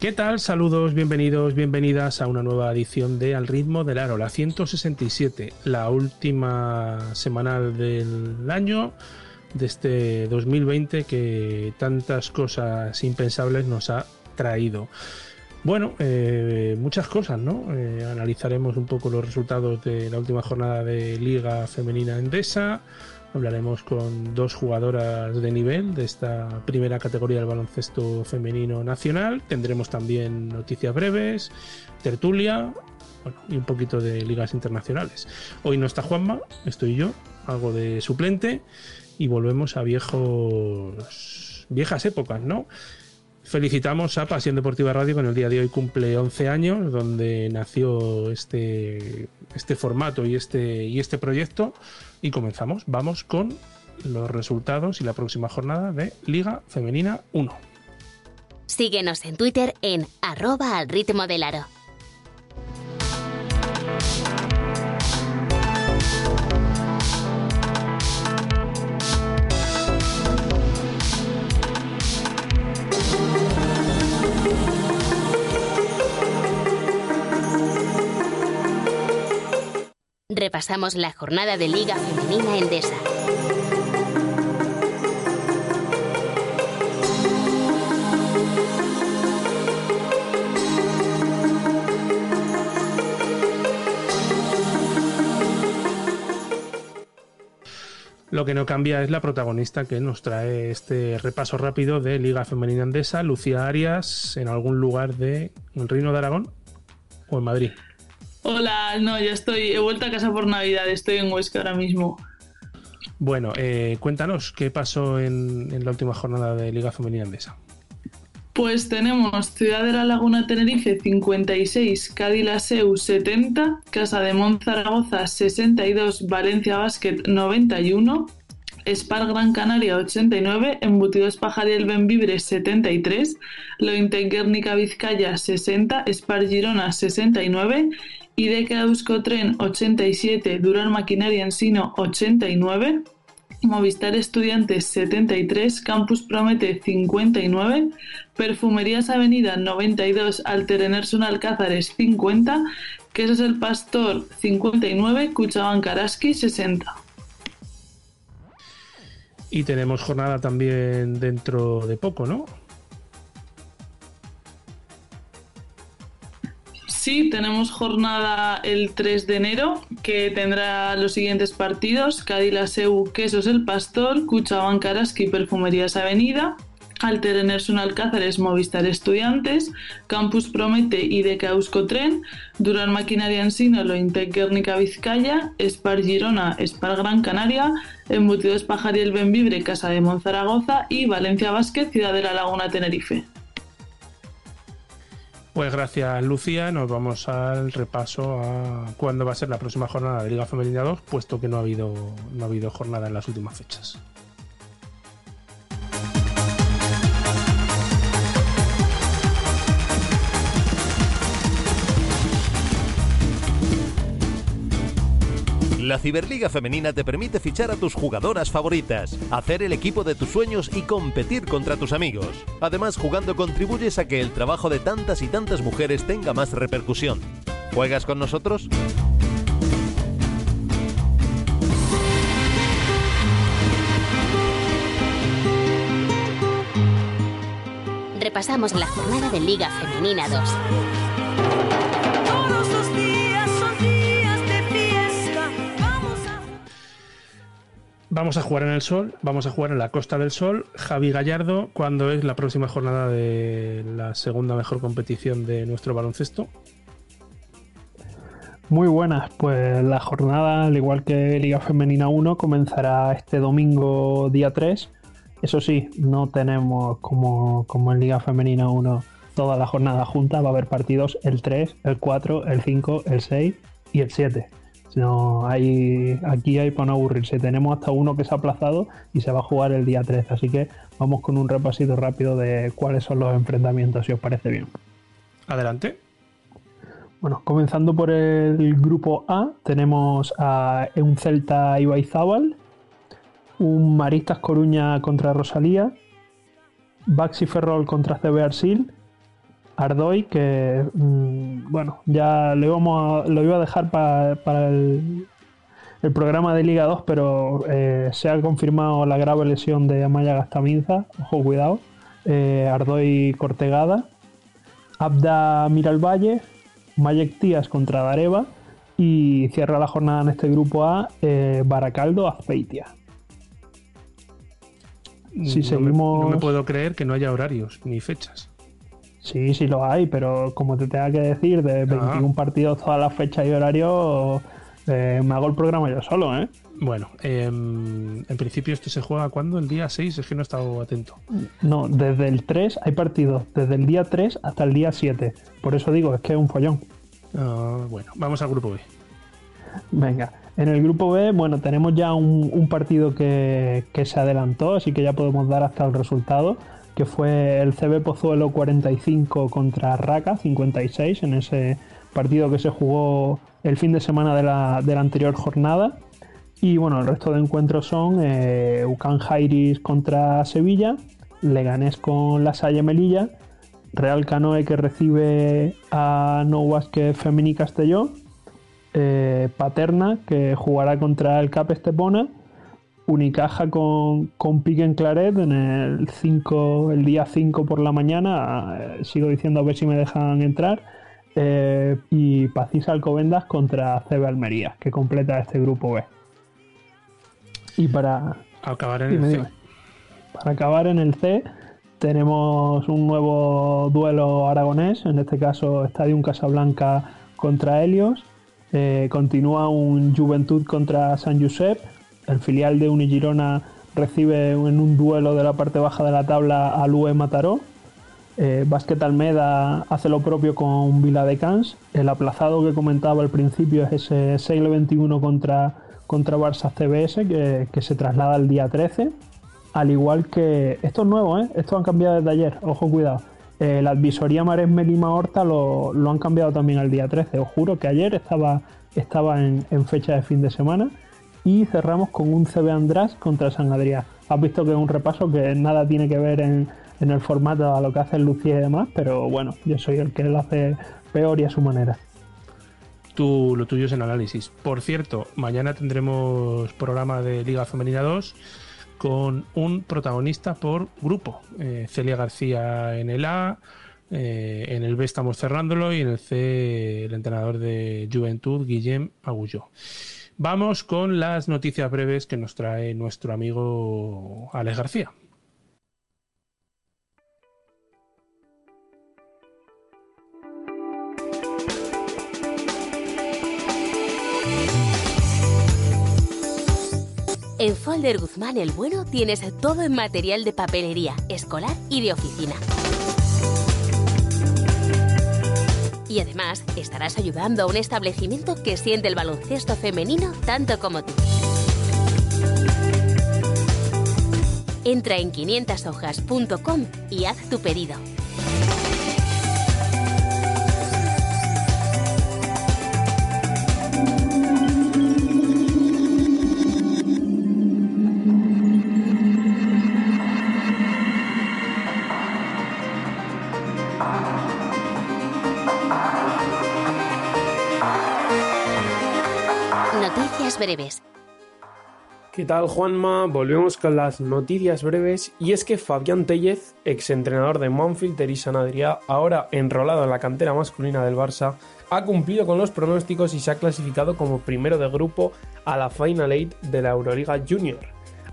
¿Qué tal? Saludos, bienvenidos, bienvenidas a una nueva edición de Al ritmo del aro, la 167, la última semanal del año de este 2020 que tantas cosas impensables nos ha traído. Bueno, eh, muchas cosas, ¿no? Eh, analizaremos un poco los resultados de la última jornada de Liga Femenina Endesa, Hablaremos con dos jugadoras de nivel de esta primera categoría del baloncesto femenino nacional. Tendremos también noticias breves, tertulia y un poquito de ligas internacionales. Hoy no está Juanma, estoy yo, algo de suplente y volvemos a viejos viejas épocas, ¿no? Felicitamos a Pasión Deportiva Radio que en el día de hoy cumple 11 años, donde nació este, este formato y este, y este proyecto y comenzamos. Vamos con los resultados y la próxima jornada de Liga Femenina 1. Síguenos en Twitter en arroba al ritmo del aro. Repasamos la jornada de Liga Femenina Endesa. Lo que no cambia es la protagonista que nos trae este repaso rápido de Liga Femenina Endesa, Lucía Arias, en algún lugar de Reino de Aragón o en Madrid. Hola, no, ya estoy, he vuelto a casa por Navidad, estoy en Huesca ahora mismo. Bueno, eh, cuéntanos qué pasó en, la última jornada de Liga Femenina Andesa. Pues tenemos Ciudad de la Laguna Tenerife 56, Cádiz Laseu 70, Casa de Monzaragoza 62, Valencia Basket 91, Spar Gran Canaria 89, Embutidos Pajariel Benvibre 73, Lointe Guernica Vizcaya 60, Spar Girona 69 IDEC Euskotren 87, Durán Maquinaria Ensino 89, Movistar Estudiantes 73, Campus Promete 59, Perfumerías Avenida 92, Alter Enerson Alcázares 50, Quesos El Pastor 59, Cuchaban Karaski 60. Y tenemos jornada también dentro de poco, ¿no? Sí, tenemos jornada el 3 de enero que tendrá los siguientes partidos: Cádiz Seu, Quesos El Pastor, Cuchaban Karaski, Perfumerías Avenida, Alter Enerson Alcázares, Movistar Estudiantes, Campus Promete y de Tren, Durán Maquinaria Ensino, Lointec Guernica Vizcaya, Spar Girona, Spar Gran Canaria, Embutidos Pajariel Benvibre, Casa de Monzaragoza y Valencia Vázquez, Ciudad de la Laguna Tenerife. Pues gracias Lucía, nos vamos al repaso a cuándo va a ser la próxima jornada de Liga Femenina 2, puesto que no ha habido, no ha habido jornada en las últimas fechas. La Ciberliga Femenina te permite fichar a tus jugadoras favoritas, hacer el equipo de tus sueños y competir contra tus amigos. Además, jugando contribuyes a que el trabajo de tantas y tantas mujeres tenga más repercusión. ¿Juegas con nosotros? repasamos la jornada de Liga Femenina 2. Vamos a jugar en el sol, vamos a jugar en la Costa del Sol. Javi Gallardo, ¿cuándo es la próxima jornada de la segunda mejor competición de nuestro baloncesto? Muy buenas, pues la jornada, al igual que Liga Femenina 1, comenzará este domingo día 3. Eso sí, no tenemos como, como en Liga Femenina 1 toda la jornada junta, va a haber partidos el 3, el 4, el 5, el 6 y el 7 no, hay, aquí hay para no aburrirse. Tenemos hasta uno que se ha aplazado y se va a jugar el día 13. Así que vamos con un repasito rápido de cuáles son los enfrentamientos, si os parece bien. Adelante. Bueno, comenzando por el grupo A, tenemos a un Celta Ibaizábal, un Maristas Coruña contra Rosalía, Baxi Ferrol contra CB Arsil Ardoy, que mm, bueno, ya lo, íbamos lo iba a dejar para el, programa de Liga 2, pero eh, se ha confirmado la grave lesión de Amaya Gastaminza, ojo cuidado, eh, Ardoy Cortegada, Abda Miralvalle, Mayek Tías contra Dareva y cierra la jornada en este grupo A eh, Baracaldo Azpeitia. Si seguimos... no me puedo creer que no haya horarios ni fechas. Sí, sí lo hay, pero como te tenga que decir, de 21 ah. partidos, todas las fechas y horarios, eh, me hago el programa yo solo, ¿eh? Bueno, em, en principio esto se juega cuando? El día 6, es que no he estado atento. No, desde el 3 hay partidos, desde el día 3 hasta el día 7. Por eso digo, es que es un follón. Ah, bueno, vamos al grupo B. Venga, en el grupo B, bueno, tenemos ya un, partido que, que, se adelantó, así que ya podemos dar hasta el resultado que fue el CB Pozuelo 45 contra Raca 56 en ese partido que se jugó el fin de semana de la, anterior jornada. Y bueno, el resto de encuentros son eh, Ucan Jairis contra Sevilla, Leganés con la Salle Melilla, Real Canoe que recibe a No Femini Castelló, eh, Paterna que jugará contra el Cap Estepona Unicaja con, con Pique en Claret en el 5, el día 5 por la mañana. Eh, sigo diciendo a ver si me dejan entrar. Eh, y Pacís Alcobendas contra CB Almería, que completa este grupo B. Y para acabar en el C. Para acabar en el C, tenemos un nuevo duelo aragonés, en este caso Estadio Casablanca contra Helios. Eh, continúa un Juventud contra San Josep el filial de Unigirona recibe en un duelo de la parte baja de la tabla al UE Mataró. Eh, Almeda hace lo propio con Vila de Cans. El aplazado que comentaba al principio es ese 6 21 contra, contra Barça CBS que, se traslada al día 13. Al igual que. Esto es nuevo, ¿eh? Esto han cambiado desde ayer, ojo, cuidado. Eh, la advisoría Maresme Lima Horta lo, han cambiado también al día 13. Os juro que ayer estaba, estaba en fecha de fin de semana y cerramos con un CB András contra San Adrián. Has visto que es un repaso que nada tiene que ver en, el formato a lo que hace Lucía y demás, pero bueno, yo soy el que lo hace peor y a su manera. Tú, lo tuyo es en análisis. Por cierto, mañana tendremos programa de Liga Femenina 2 con un protagonista por grupo. Eh, Celia García en el A, eh, en el B estamos cerrándolo y en el C el entrenador de Juventud, Guillem Agulló. Vamos con las noticias breves que nos trae nuestro amigo Alex García. En Folder Guzmán el Bueno tienes todo en material de papelería, escolar y de oficina Y además estarás ayudando a un establecimiento que siente el baloncesto femenino tanto como tú. Entra en 500hojas.com y haz tu pedido. Breves. ¿Qué tal Juanma? Volvemos con las noticias breves y es que Fabián Tellez, exentrenador de Monfield Teresa Adrià, ahora enrolado en la cantera masculina del Barça, ha cumplido con los pronósticos y se ha clasificado como primero de grupo a la Final Eight de la Euroliga Junior.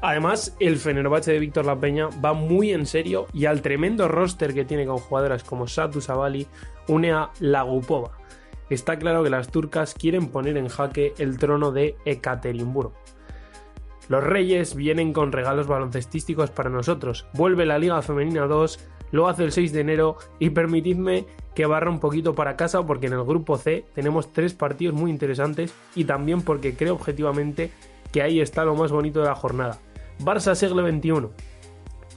Además, el Fenerbahce de Víctor La Peña va muy en serio y al tremendo roster que tiene con jugadoras como Satu Sabali une a Lagupova. Está claro que las turcas quieren poner en jaque el trono de Ekaterimburgo. Los Reyes vienen con regalos baloncestísticos para nosotros. Vuelve la Liga Femenina 2, lo hace el 6 de enero y permitidme que barra un poquito para casa porque en el grupo C tenemos tres partidos muy interesantes y también porque creo objetivamente que ahí está lo más bonito de la jornada. Barça Segle XXI,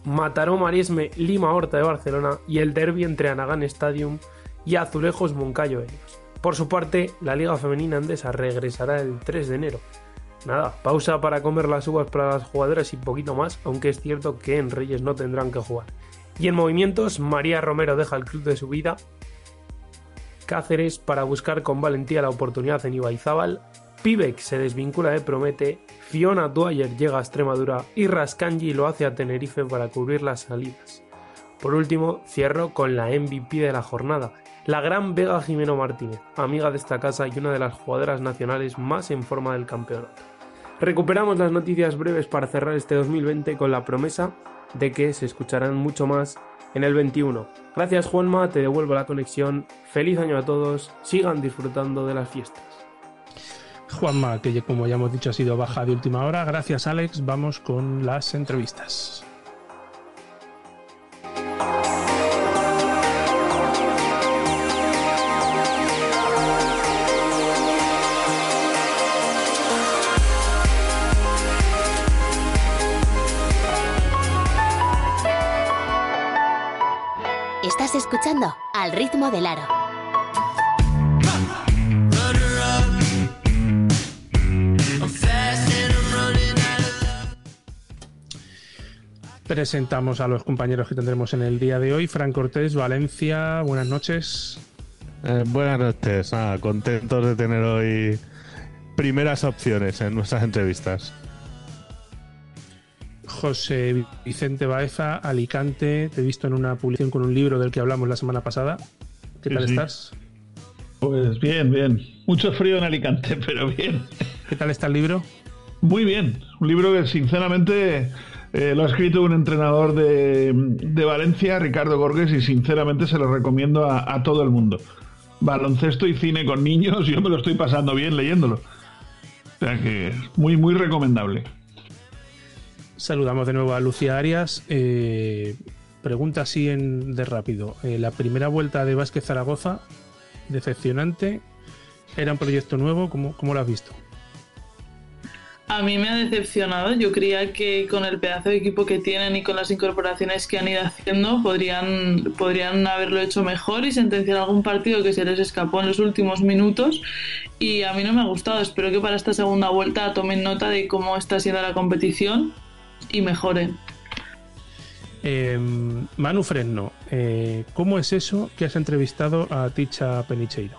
Mataró Marisme Lima Horta de Barcelona y el derby entre Anagán Stadium y Azulejos Moncayo Ellos. Por su parte, la Liga Femenina Andesa regresará el 3 de enero Nada, pausa para comer las uvas para las jugadoras y poquito más, aunque es cierto que en Reyes no tendrán que jugar. Y en movimientos, María Romero deja el club de su vida. Cáceres para buscar con valentía la oportunidad en Ibaizábal. Pivek se desvincula de Promete. Fiona Dwyer llega a Extremadura y Rascanji lo hace a Tenerife para cubrir las salidas. Por último, cierro con la MVP de la jornada, la gran Vega Jimeno Martínez, amiga de esta casa y una de las jugadoras nacionales más en forma del campeonato. Recuperamos las noticias breves para cerrar este 2020 con la promesa de que se escucharán mucho más en el 21. Gracias Juanma, te devuelvo la conexión. Feliz año a todos, sigan disfrutando de las fiestas. Juanma, que como ya hemos dicho ha sido baja de última hora. Gracias Alex, vamos con las entrevistas. Escuchando Al ritmo del aro. Presentamos a los compañeros que tendremos en el día de hoy. Fran Cortés, Valencia, buenas noches. Eh, buenas noches, contentos de tener hoy primeras opciones en nuestras entrevistas. José Vicente Baeza, Alicante. Te he visto en una publicación con un libro del que hablamos la semana pasada. ¿Qué tal estás? Pues bien, bien. Mucho frío en Alicante, pero bien. ¿Qué tal está el libro? Muy bien. Un libro que sinceramente eh, lo ha escrito un entrenador de, Valencia, Ricardo Gorges, y sinceramente se lo recomiendo a, a, todo el mundo. Baloncesto y cine con niños, yo me lo estoy pasando bien leyéndolo. O sea que muy, muy recomendable. Saludamos de nuevo a Lucía Arias. Eh, pregunta así en, de rápido. Eh, la primera vuelta de Vázquez Zaragoza, decepcionante. ¿Era un proyecto nuevo? ¿Cómo, ¿Cómo lo has visto? A mí me ha decepcionado. Yo creía que con el pedazo de equipo que tienen y con las incorporaciones que han ido haciendo podrían, podrían haberlo hecho mejor y sentenciar algún partido que se les escapó en los últimos minutos. Y a mí no me ha gustado. Espero que para esta segunda vuelta tomen nota de cómo está siendo la competición y mejoren. Em, Manu Fresno, eh, ¿cómo es eso que has entrevistado a Ticha Penicheiro?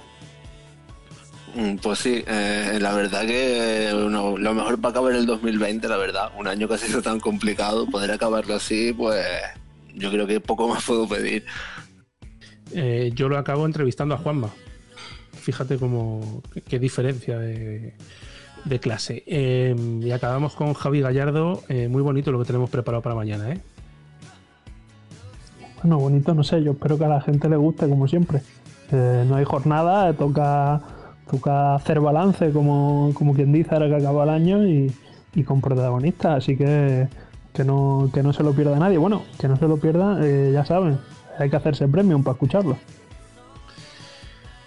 Mm, pues sí, eh, la verdad que lo mejor para acabar el 2020, la verdad, un año que ha sido tan complicado, poder acabarlo así, pues yo creo que poco más puedo pedir. Eh, yo lo acabo entrevistando a Juanma. Fíjate cómo qué diferencia de, de clase. Em, y acabamos con Javi Gallardo. Eh, muy bonito lo que tenemos preparado para mañana, ¿eh? Bueno, bonito, no sé. Yo espero que a la gente le guste, como siempre. Eh, no hay jornada, toca, toca hacer balance, como, como quien dice, ahora que acaba el año y, con protagonistas. Así que que no, que no se lo pierda nadie. Bueno, que no se lo pierda, eh, ya saben, hay que hacerse premium para escucharlo.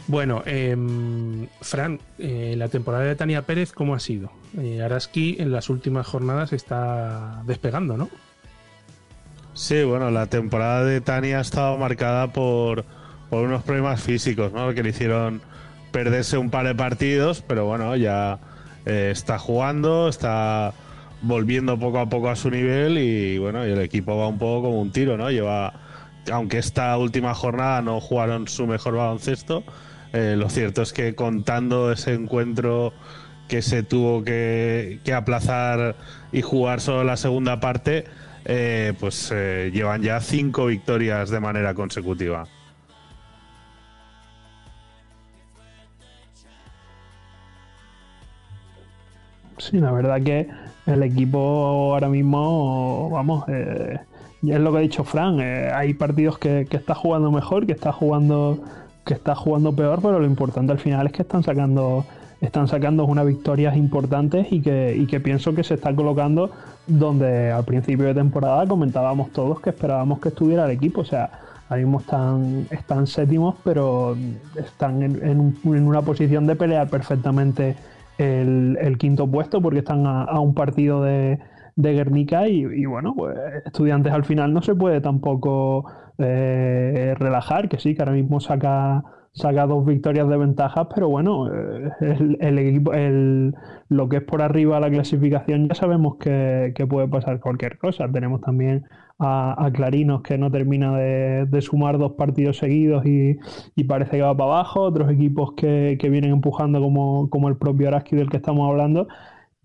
Bueno, em, Fran, eh, la temporada de Tania Pérez, ¿cómo ha sido? Eh, Araski en las últimas jornadas está despegando, ¿no? Sí, bueno, la temporada de Tania ha estado marcada por, por unos problemas físicos, ¿no? Que le hicieron perderse un par de partidos, pero bueno, ya eh, está jugando, está volviendo poco a poco a su nivel y bueno, y el equipo va un poco como un tiro, ¿no? Lleva, aunque esta última jornada no jugaron su mejor baloncesto, eh, lo cierto es que contando ese encuentro que se tuvo que, que aplazar y jugar solo la segunda parte, eh, pues eh, llevan ya cinco victorias de manera consecutiva. Sí, la verdad que el equipo ahora mismo, vamos, eh, es lo que ha dicho Fran, eh, hay partidos que, que, está jugando mejor, que está jugando, que está jugando peor, pero lo importante al final es que están sacando, están sacando unas victorias importantes y que, y que pienso que se está colocando donde al principio de temporada comentábamos todos que esperábamos que estuviera el equipo, o sea, ahora mismo están, están séptimos, pero están en, en, en una posición de pelear perfectamente el, quinto puesto porque están a, un partido de, de Guernica y, bueno, pues estudiantes al final no se puede tampoco eh, relajar, que sí, que ahora mismo saca, saca dos victorias de ventaja, pero bueno, eh, el, equipo, el, lo que es por arriba la clasificación ya sabemos que, que puede pasar cualquier cosa. Tenemos también a, a Clarinos que no termina de, de, sumar dos partidos seguidos y, y, parece que va para abajo, otros equipos que, que vienen empujando como, como, el propio Araski del que estamos hablando.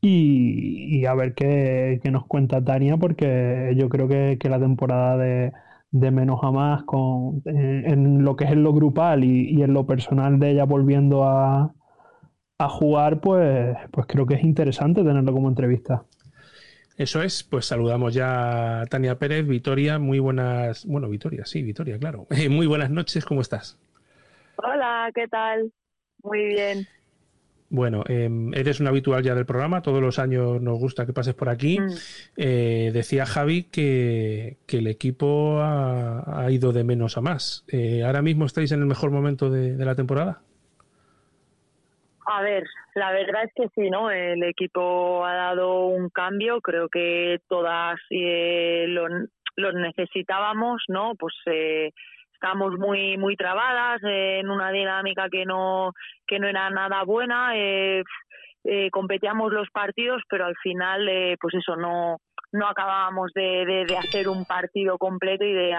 Y, y a ver qué, qué, nos cuenta Tania, porque yo creo que, que la temporada de, de, menos a más con, en, en, lo que es en lo grupal y, y en lo personal de ella volviendo a, a jugar, pues, pues creo que es interesante tenerlo como entrevista. Eso es, pues saludamos ya a Tania Pérez, Vitoria, muy buenas, bueno, Vitoria, sí, Vitoria, claro. Eh, muy buenas noches, ¿cómo estás? Hola, ¿qué tal? Muy bien. Bueno, eh, eres un habitual ya del programa, todos los años nos gusta que pases por aquí. Mm. Eh, decía Javi que, que el equipo ha, ha, ido de menos a más. Eh, ¿Ahora mismo estáis en el mejor momento de, de la temporada? A ver, la verdad es que sí, ¿no? El equipo ha dado un cambio, creo que todas eh, lo, lo, necesitábamos, ¿no? Pues eh, estamos muy muy trabadas eh, en una dinámica que no que no era nada buena. Eh, eh, competíamos los partidos, pero al final, eh, pues eso no no acabábamos de, de, hacer un partido completo y de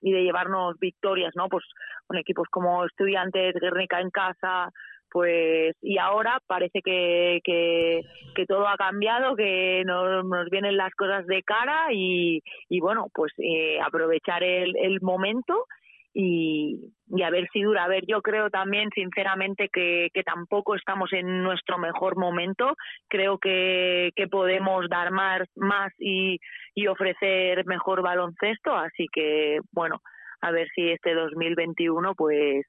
y de llevarnos victorias, ¿no? Pues con equipos como Estudiantes, Guernica en casa, pues y ahora parece que, que, que todo ha cambiado, que nos, nos, vienen las cosas de cara y, y bueno, pues eh, aprovechar el, el momento y, a ver si dura. A ver, yo creo también, sinceramente, que, que tampoco estamos en nuestro mejor momento. Creo que, que podemos dar más, más y, ofrecer mejor baloncesto. Así que, bueno, a ver si este 2021, pues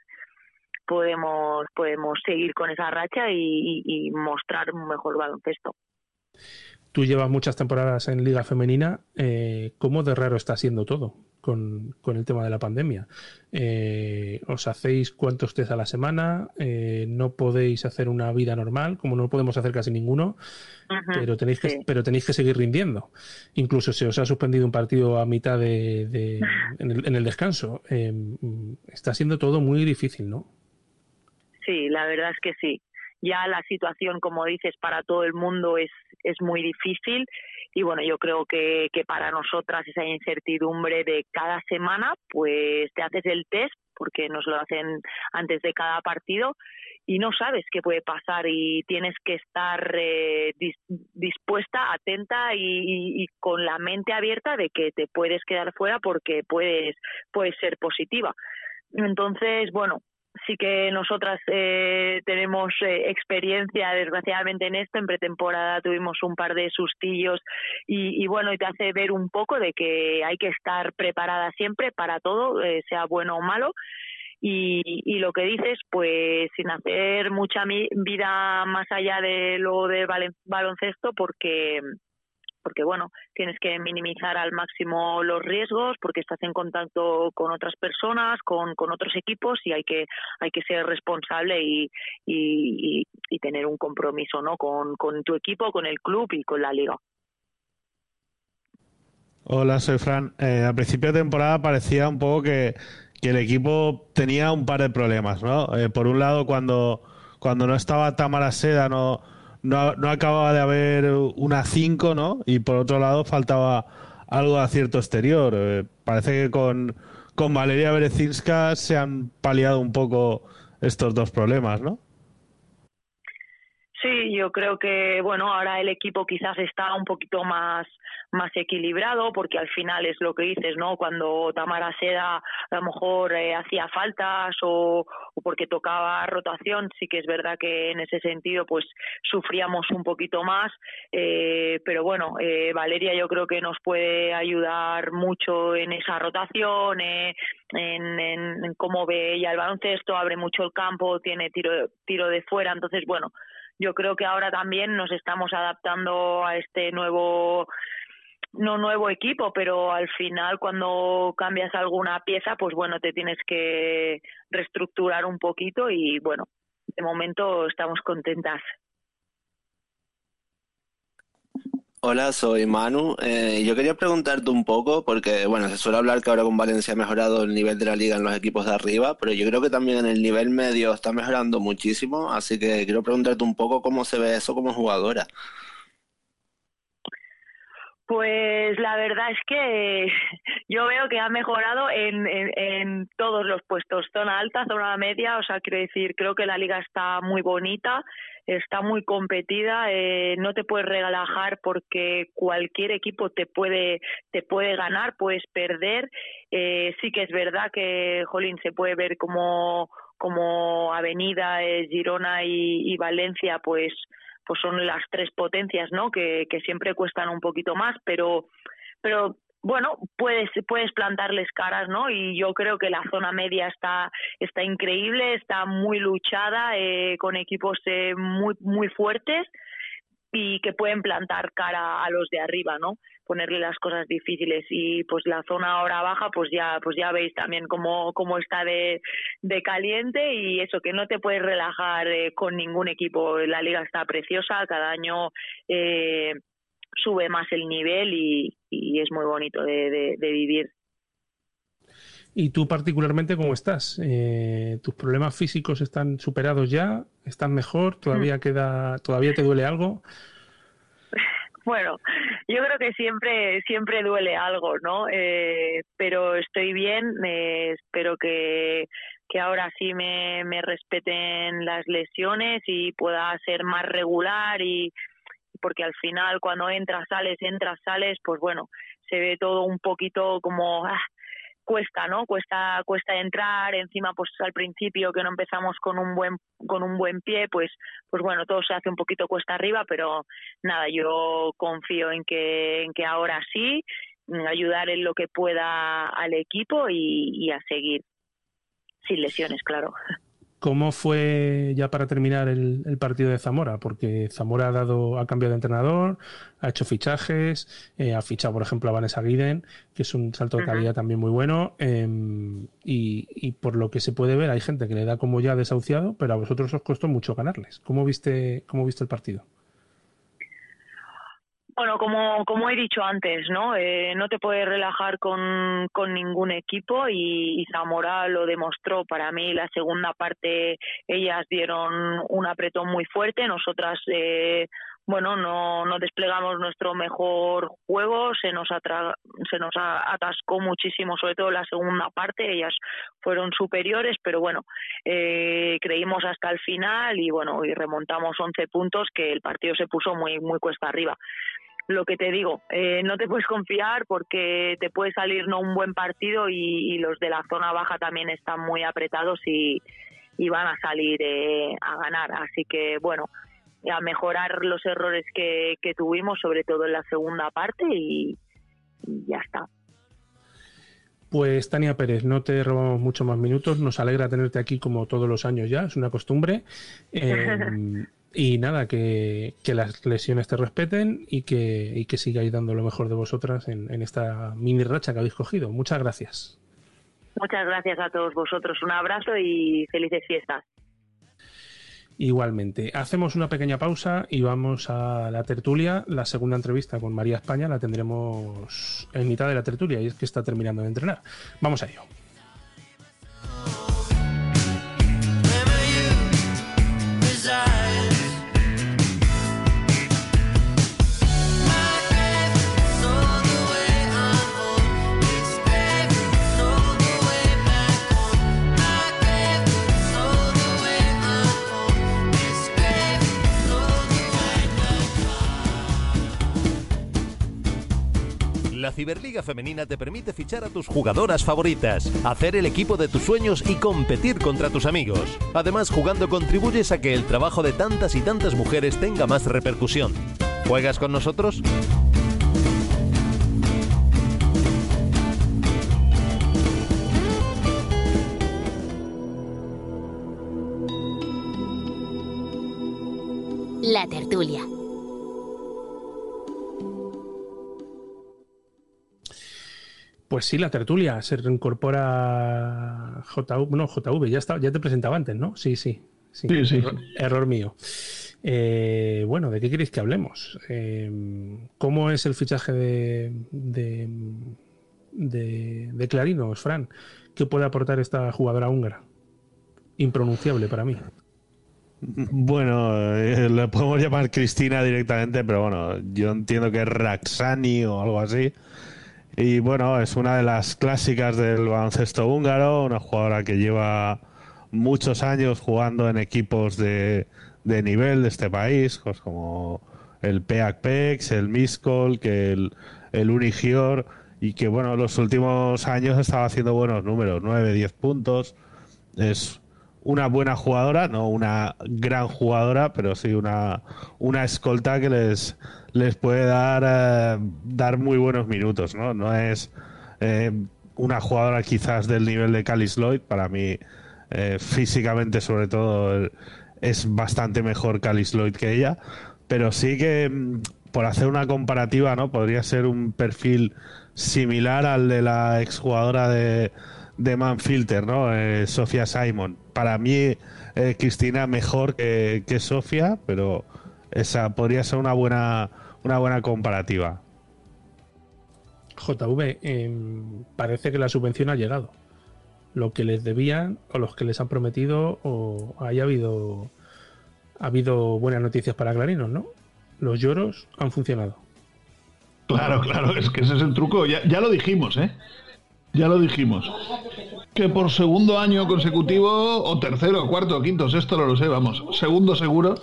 podemos podemos seguir con esa racha y, y, y mostrar un mejor baloncesto. Tú llevas muchas temporadas en Liga Femenina. Eh, ¿Cómo de raro está siendo todo con, con el tema de la pandemia? Eh, ¿Os hacéis cuántos test a la semana? Eh, ¿No podéis hacer una vida normal, como no podemos hacer casi ninguno? Pero, tenéis que, sí. pero tenéis que seguir rindiendo. Incluso se os ha suspendido un partido a mitad de, de en, el, en, el, descanso. Eh, está siendo todo muy difícil, ¿no? Sí, la verdad es que sí. Ya la situación, como dices, para todo el mundo es, es muy difícil y bueno, yo creo que, que para nosotras esa incertidumbre de cada semana, pues te haces el test porque nos lo hacen antes de cada partido y no sabes qué puede pasar y tienes que estar eh, dis, dispuesta, atenta y, y, y, con la mente abierta de que te puedes quedar fuera porque puedes, puedes ser positiva. Entonces, bueno, sí que nosotras eh, tenemos eh, experiencia desgraciadamente en esto. En pretemporada tuvimos un par de sustillos y, y, bueno, y te hace ver un poco de que hay que estar preparada siempre para todo, eh, sea bueno o malo. Y, y, lo que dices, pues sin hacer mucha vida más allá de lo de baloncesto, porque porque bueno, tienes que minimizar al máximo los riesgos porque estás en contacto con otras personas, con, otros equipos y hay que hay que ser responsable y, y, y tener un compromiso, ¿no? Con, con tu equipo, con el club y con la liga. Hola, soy Fran. Eh, a principio de temporada parecía un poco que, que, el equipo tenía un par de problemas, ¿no? Eh, por un lado, cuando, cuando no estaba Tamara Seda, no, no, no acababa de haber una 5, ¿no? Y por otro lado faltaba algo de acierto exterior. Eh, parece que con, con Valeria Berezinska se han paliado un poco estos dos problemas, ¿no? Sí, yo creo que bueno, ahora el equipo quizás está un poquito más más equilibrado porque al final es lo que dices, ¿no? Cuando Tamara Seda a lo mejor eh, hacía faltas o, porque tocaba rotación, sí que es verdad que en ese sentido pues sufríamos un poquito más, eh, pero bueno, eh, Valeria yo creo que nos puede ayudar mucho en esa rotación, en, en, cómo ve ella el baloncesto, abre mucho el campo, tiene tiro tiro de fuera, entonces bueno, yo creo que ahora también nos estamos adaptando a este nuevo no nuevo equipo, pero al final cuando cambias alguna pieza, pues bueno, te tienes que reestructurar un poquito y bueno, de momento estamos contentas. Hola, soy Manu. Eh, yo quería preguntarte un poco, porque bueno, se suele hablar que ahora con Valencia ha mejorado el nivel de la liga en los equipos de arriba, pero yo creo que también en el nivel medio está mejorando muchísimo, así que quiero preguntarte un poco cómo se ve eso como jugadora. Pues la verdad es que yo veo que ha mejorado en, en, todos los puestos, zona alta, zona media, o sea, quiero decir, creo que la liga está muy bonita, está muy competida, eh, no te puedes relajar porque cualquier equipo te puede, te puede ganar, puedes perder. Eh, sí que es verdad que, Jolín, se puede ver como, como Avenida, eh, Girona y, y Valencia, pues pues son las tres potencias, ¿no? Que, que siempre cuestan un poquito más, pero, pero bueno, puedes, puedes plantarles caras, ¿no? Y yo creo que la zona media está, está increíble, está muy luchada, eh, con equipos eh, muy, muy fuertes y que pueden plantar cara a los de arriba, ¿no? Ponerle las cosas difíciles y pues la zona ahora baja, pues ya pues ya veis también cómo, cómo está de, de caliente y eso que no te puedes relajar eh, con ningún equipo. La liga está preciosa, cada año eh, sube más el nivel y, es muy bonito de, vivir. ¿Y tú particularmente cómo estás? Eh, ¿Tus problemas físicos están superados ya? ¿Están mejor? ¿Todavía mm. queda, todavía te duele algo? Bueno, yo creo que siempre siempre duele algo, ¿no? Eh, pero estoy bien, eh, espero que, que ahora sí me, me respeten las lesiones y pueda ser más regular y, porque al final cuando entras, sales, entras, sales, pues bueno, se ve todo un poquito como ah, cuesta, ¿no? Cuesta cuesta entrar, encima pues al principio que no empezamos con un buen con un buen pie, pues pues bueno, todo se hace un poquito cuesta arriba, pero nada, yo confío en que en que ahora sí ayudar en lo que pueda al equipo y, y a seguir sin lesiones, claro. ¿Cómo fue ya para terminar el, partido de Zamora? Porque Zamora ha dado, ha cambiado de entrenador, ha hecho fichajes, eh, ha fichado, por ejemplo, a Vanessa Guiden, que es un salto de calidad también muy bueno. Em, y, por lo que se puede ver, hay gente que le da como ya desahuciado, pero a vosotros os costó mucho ganarles. ¿Cómo viste, cómo viste el partido? Bueno, como, como he dicho antes, ¿no? Eh, no te puedes relajar con, con ningún equipo y, Zamora lo demostró. Para mí, la segunda parte, ellas dieron un apretón muy fuerte. Nosotras, eh, bueno, no, no desplegamos nuestro mejor juego. Se nos, se nos atascó muchísimo, sobre todo la segunda parte. Ellas fueron superiores, pero bueno, eh, creímos hasta el final y bueno, y remontamos 11 puntos que el partido se puso muy, muy cuesta arriba lo que te digo, eh, no te puedes confiar porque te puede salir no un buen partido y, los de la zona baja también están muy apretados y, van a salir eh, a ganar. Así que bueno, a mejorar los errores que, tuvimos, sobre todo en la segunda parte y, ya está. Pues Tania Pérez, no te robamos mucho más minutos. Nos alegra tenerte aquí como todos los años ya, es una costumbre. Eh, y nada, que, las lesiones te respeten y que, y que sigáis dando lo mejor de vosotras en, en esta mini racha que habéis cogido. Muchas gracias. Muchas gracias a todos vosotros. Un abrazo y felices fiestas. Igualmente. Hacemos una pequeña pausa y vamos a la tertulia. La segunda entrevista con María España la tendremos en mitad de la tertulia y es que está terminando de entrenar. Vamos a ello. Ciberliga Femenina te permite fichar a tus jugadoras favoritas, hacer el equipo de tus sueños y competir contra tus amigos. Además, jugando contribuyes a que el trabajo de tantas y tantas mujeres tenga más repercusión. ¿Juegas con nosotros? La tertulia. Pues sí, la tertulia se reincorpora JV, no, JV, ya, está, ya te presentaba antes, ¿no? Sí, sí. Sí, Sí, sí. Error, error mío. Eh, bueno, ¿de qué queréis que hablemos? Eh, ¿Cómo es el fichaje de, de, de, de Clarinos, Fran? ¿Qué puede aportar esta jugadora húngara? Impronunciable para mí. Bueno, eh, le podemos llamar Cristina directamente, pero bueno, yo entiendo que es Raxani o algo así. Y bueno, es una de las clásicas del baloncesto húngaro, una jugadora que lleva muchos años jugando en equipos de, de nivel de este país, pues como el PEAC PEX, el Miskolc, el, el Unigior, y que bueno, los últimos años estaba haciendo buenos números, 9, 10 puntos. Es una buena jugadora, no una gran jugadora, pero sí una, una escolta que les, les puede dar, eh, dar muy buenos minutos, ¿no? No es eh, una jugadora quizás del nivel de Calis Lloyd, para mí eh, físicamente sobre todo es bastante mejor Calis Lloyd que ella, pero sí que mm, por hacer una comparativa, ¿no? Podría ser un perfil similar al de la exjugadora de, de Manfilter, ¿no? Eh, Sofía Simon. Para mí, eh, Cristina mejor que, que Sofía, pero esa podría ser una buena, una buena comparativa. JV, em, parece que la subvención ha llegado. Lo que les debían o los que les han prometido o haya habido ha habido buenas noticias para Clarinos, ¿no? Los lloros han funcionado. Claro, claro, es que ese es el truco. Ya, ya lo dijimos, ¿eh? Ya lo dijimos. Que por segundo año consecutivo, o tercero, cuarto, quinto, sexto, no lo sé, vamos, segundo seguro,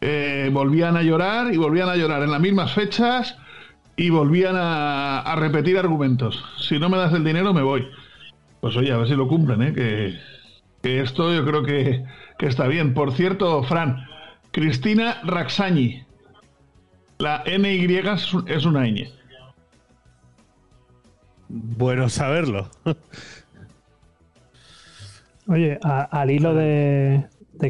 eh, volvían a llorar y volvían a llorar en las mismas fechas y volvían a, repetir argumentos. Si no me das el dinero, me voy. Pues oye, a ver si lo cumplen, ¿eh? Que, esto yo creo que, que está bien. Por cierto, Fran, Cristina Raxañi. La NY es una ñ. Bueno saberlo. Oye, al hilo de,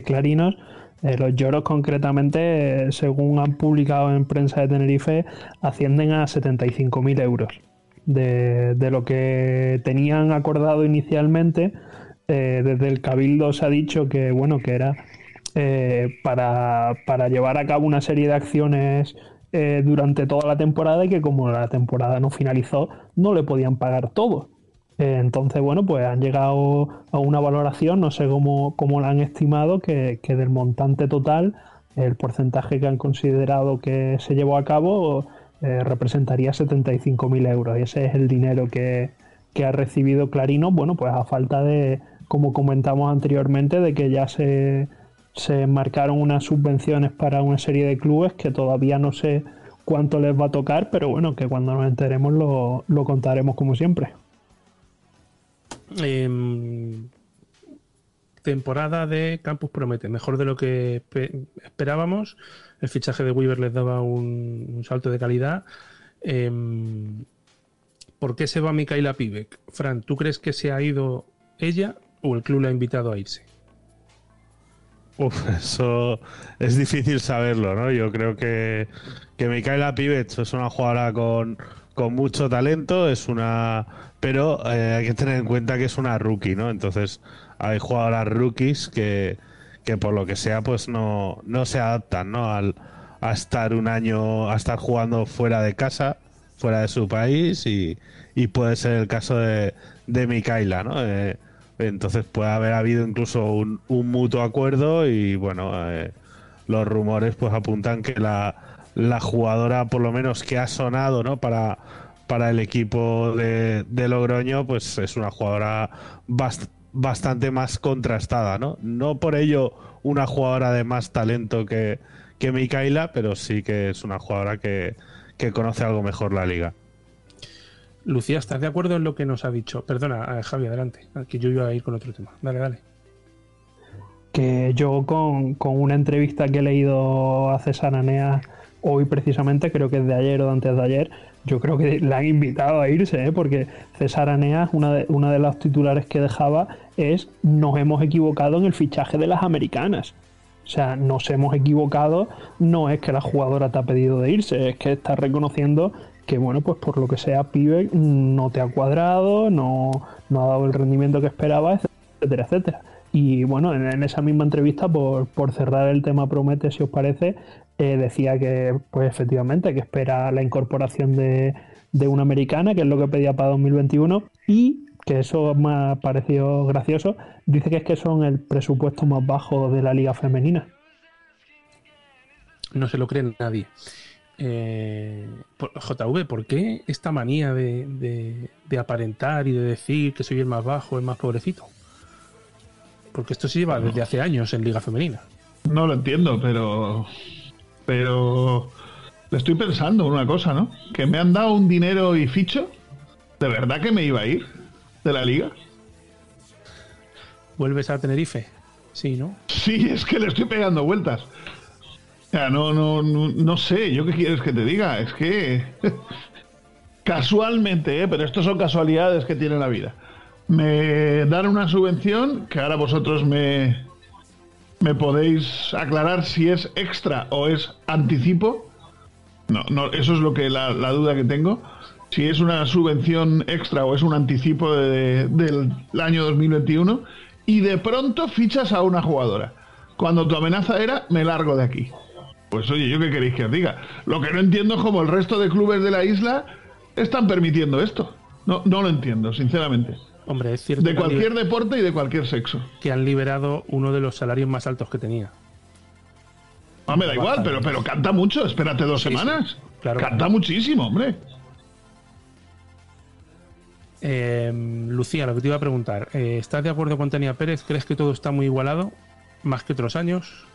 Clarinos, eh, los lloros concretamente, según han publicado en prensa de Tenerife, ascienden a 75.000 euros. De, lo que tenían acordado inicialmente, eh, desde el Cabildo se ha dicho que, bueno, que era eh, para llevar a cabo una serie de acciones eh, durante toda la temporada y que como la temporada no finalizó, no le podían pagar todo. Eh, entonces, bueno, pues han llegado a una valoración, no sé cómo, cómo la han estimado, que, que del montante total, el porcentaje que han considerado que se llevó a cabo eh, representaría 75.000 euros. Y ese es el dinero que, que ha recibido Clarino, bueno, pues a falta de, como comentamos anteriormente, de que ya se, se marcaron unas subvenciones para una serie de clubes que todavía no sé cuánto les va a tocar, pero bueno, que cuando nos enteremos lo, lo contaremos como siempre. Em, temporada de Campus Promete, mejor de lo que pe- esperábamos. El fichaje de Weaver les daba un, salto de calidad. Em, ¿Por qué se va Mikaela Pivek? Fran, ¿tú crees que se ha ido ella o el club la ha invitado a irse? Uf, eso es difícil saberlo, ¿no? Yo creo que, que Micaela Pivets es una jugadora con, con mucho talento, es una pero eh, hay que tener en cuenta que es una rookie, ¿no? Entonces hay jugadoras rookies que, que por lo que sea pues no, no se adaptan, ¿no? Al, a estar un año, a estar jugando fuera de casa, fuera de su país y, y puede ser el caso de, de Micaela, ¿no? Eh, entonces puede haber habido incluso un, mutuo acuerdo y bueno, eh, los rumores pues apuntan que la, la jugadora por lo menos que ha sonado, ¿no? Para, para el equipo de, de Logroño, pues es una jugadora bast- bastante más contrastada, ¿no? No por ello una jugadora de más talento que, que Micaela, pero sí que es una jugadora que, que conoce algo mejor la liga. Lucía, ¿estás de acuerdo en lo que nos ha dicho? Perdona, Javi, adelante, que yo iba a ir con otro tema. Dale, dale. Que yo con, una entrevista que he leído a César Anea hoy precisamente, creo que es de ayer o de antes de ayer, yo creo que le han invitado a irse, ¿eh? porque César Anea, una de, una de las titulares que dejaba es nos hemos equivocado en el fichaje de las americanas. O sea, nos hemos equivocado, no es que la jugadora te ha pedido de irse, es que está reconociendo que, bueno, pues por lo que sea, pibe, no te ha cuadrado, no, no ha dado el rendimiento que esperabas, etcétera, etcétera. Y bueno, en, esa misma entrevista, por, por, cerrar el tema Promete, si os parece, eh, decía que, pues efectivamente, que espera la incorporación de, de una americana, que es lo que pedía para 2021, y que eso me ha parecido gracioso, dice que es que son el presupuesto más bajo de la liga femenina. No se lo cree nadie. Eh, JV, ¿por qué esta manía de, aparentar y de decir que soy el más bajo, el más pobrecito? Porque esto se lleva desde hace años en liga femenina. No lo entiendo, pero... Pero... Le estoy pensando una cosa, ¿no? Que me han dado un dinero y ficho. ¿De verdad que me iba a ir? de la liga. ¿Vuelves a Tenerife? Sí, ¿no? Sí, es que le estoy pegando vueltas. Ya, no, no, no, sé, ¿yo qué quieres que te diga? Es que casualmente, ¿eh? pero esto son casualidades que tiene la vida. Me dan una subvención que ahora vosotros me, me podéis aclarar si es extra o es anticipo. No, no, eso es lo que la, la duda que tengo si es una subvención extra o es un anticipo del año 2021 y de pronto fichas a una jugadora. Cuando tu amenaza era, me largo de aquí. Pues oye, ¿yo qué queréis que os diga? Lo que no entiendo es cómo el resto de clubes de la isla están permitiendo esto. No, no lo entiendo, sinceramente. Hombre, es cierto. De cualquier deporte y de cualquier sexo. Que han liberado uno de los salarios más altos que tenía. Ah, me da igual, pero, pero canta mucho. Espérate dos semanas. Claro, canta muchísimo, hombre. Eh, Lucía, lo que te iba a preguntar, eh, ¿estás de acuerdo con Tania Pérez? ¿Crees que todo está muy igualado, más que otros años?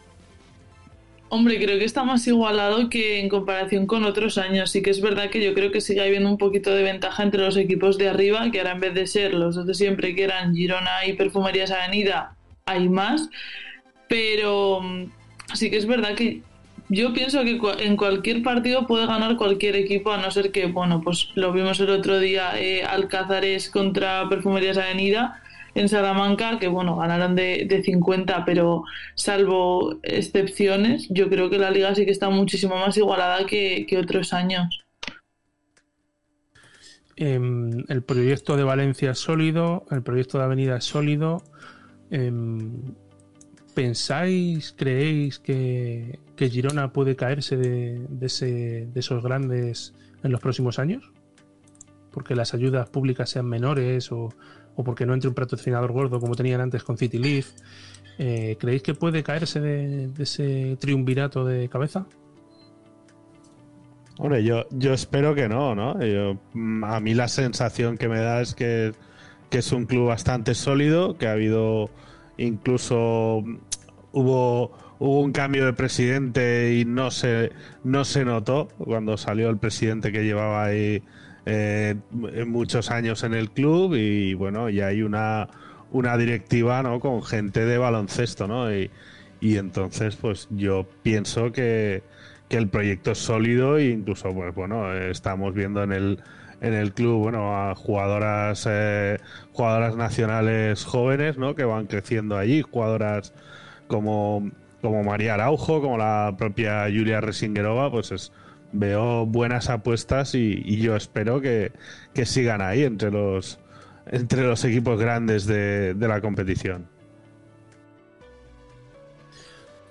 Hombre, creo que está más igualado que en comparación con otros años. Sí que es verdad que yo creo que sigue habiendo un poquito de ventaja entre los equipos de arriba, que ahora en vez de ser los de siempre, que eran Girona y Perfumerías Avenida, hay más. Pero mm, sí que es verdad que yo pienso que en cualquier partido puede ganar cualquier equipo, a no ser que, bueno, pues lo vimos el otro día, eh, Alcázares contra Perfumerías Avenida en Salamanca, que bueno, ganaron de, de 50, pero salvo excepciones, yo creo que la liga sí que está muchísimo más igualada que, otros años. Em, el proyecto de Valencia es sólido, el proyecto de Avenida es sólido. Em, ¿Pensáis, creéis que, Girona puede caerse de, ese, de, esos grandes en los próximos años? Porque las ayudas públicas sean menores o, porque no entre un patrocinador gordo como tenían antes con City Leaf. Eh, ¿Creéis que puede caerse de, ese triunvirato de cabeza? Hombre, yo, yo espero que no, ¿no? a mí la sensación que me da es que, que es un club bastante sólido, que ha habido incluso hubo, hubo un cambio de presidente y no se, no se notó cuando salió el presidente que llevaba ahí eh, muchos años en el club y bueno, y hay una, una directiva ¿no? con gente de baloncesto, ¿no? Y, y entonces pues yo pienso que, que el proyecto es sólido e incluso pues bueno, estamos viendo en el en el club, bueno, a jugadoras, eh, jugadoras nacionales jóvenes, ¿no? Que van creciendo allí, jugadoras como, como María Araujo, como la propia Julia Resingerova, pues es, veo buenas apuestas y, yo espero que, sigan ahí entre los, entre los equipos grandes de, de la competición.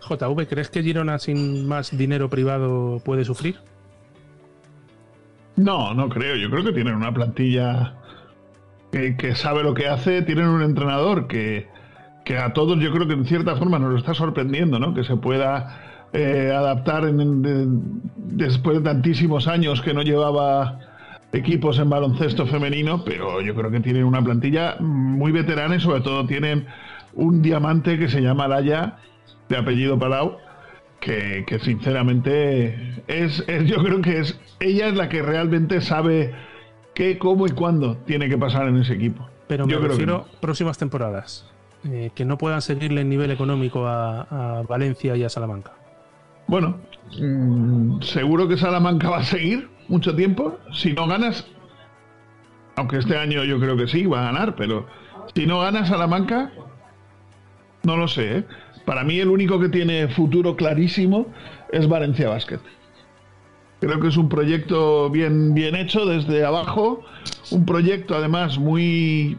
JV, ¿crees que Girona sin más dinero privado puede sufrir? No, no creo. Yo creo que tienen una plantilla que, sabe lo que hace. Tienen un entrenador que, que, a todos yo creo que en cierta forma nos lo está sorprendiendo, ¿no? Que se pueda eh, adaptar después de tantísimos años que no llevaba equipos en baloncesto femenino, pero yo creo que tienen una plantilla muy veterana y sobre todo tienen un diamante que se llama Laya, de apellido Palau, que, sinceramente es, yo creo que es ella es la que realmente sabe qué, cómo y cuándo tiene que pasar en ese equipo. Pero me refiero próximas temporadas. Eh, que no puedan seguirle el nivel económico a, Valencia y a Salamanca. Bueno, mm, seguro que Salamanca va a seguir mucho tiempo. Si no ganas, aunque este año yo creo que sí, va a ganar, pero si no ganas Salamanca, no lo sé. ¿eh? Para mí el único que tiene futuro clarísimo es Valencia Basket. Creo que es un proyecto bien, bien hecho desde abajo, un proyecto además muy,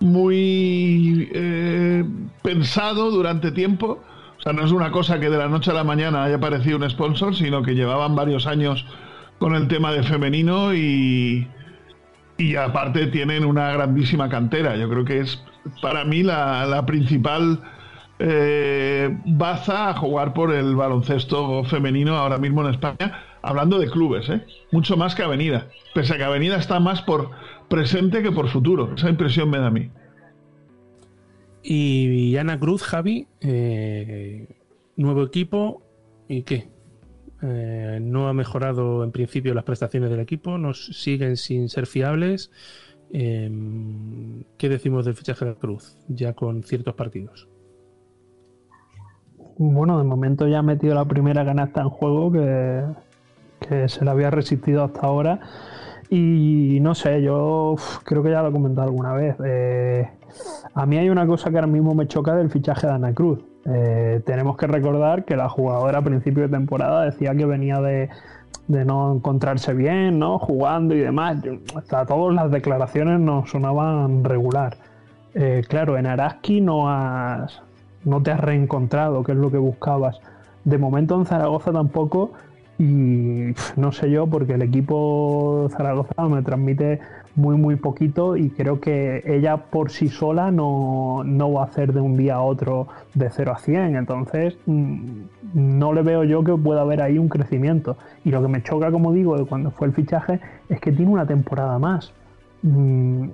muy eh, pensado durante tiempo. O sea, no es una cosa que de la noche a la mañana haya aparecido un sponsor, sino que llevaban varios años con el tema de femenino y, y aparte tienen una grandísima cantera. Yo creo que es para mí la, la principal eh, baza a jugar por el baloncesto femenino ahora mismo en España, hablando de clubes, ¿eh? mucho más que Avenida, pese a que Avenida está más por presente que por futuro, esa impresión me da a mí. Y Ana Cruz, Javi, eh, nuevo equipo, ¿y qué? Eh, no ha mejorado en principio las prestaciones del equipo, nos siguen sin ser fiables. ¿Qué decimos del fichaje de Cruz, ya con ciertos partidos? bueno, de momento ya ha metido la primera canasta en juego que, se le había resistido hasta ahora. Y no sé, yo creo que ya lo he comentado alguna vez. Eh, a mí hay una cosa que ahora mismo me choca del fichaje de Ana Cruz. Eh, tenemos que recordar que la jugadora a principio de temporada decía que venía de, no encontrarse bien, ¿no? Jugando y demás. Hasta todas las declaraciones nos sonaban regular. Eh, claro, en Araski no has, no te has reencontrado, que es lo que buscabas. De momento en Zaragoza tampoco, y no sé yo, porque el equipo Zaragoza me transmite muy, muy poquito y creo que ella por sí sola no, va a hacer de un día a otro de 0 a 100. Entonces, mm, no le veo yo que pueda haber ahí un crecimiento. Y lo que me choca, como digo, de cuando fue el fichaje, es que tiene una temporada más. Mm,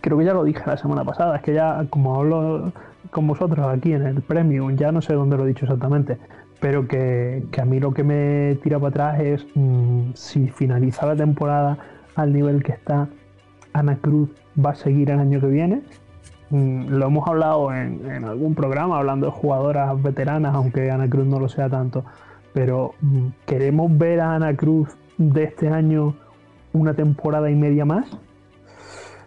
creo que ya lo dije la semana pasada, es que ya, como hablo con vosotros aquí en el Premium, ya no sé dónde lo he dicho exactamente, pero que, a mí lo que me tira para atrás es mm, si finaliza la temporada al nivel que está, Ana Cruz va a seguir el año que viene. Mm, lo hemos hablado en, algún programa, hablando de jugadoras veteranas, aunque Ana Cruz no lo sea tanto, pero mm, queremos ver a Ana Cruz de este año una temporada y media más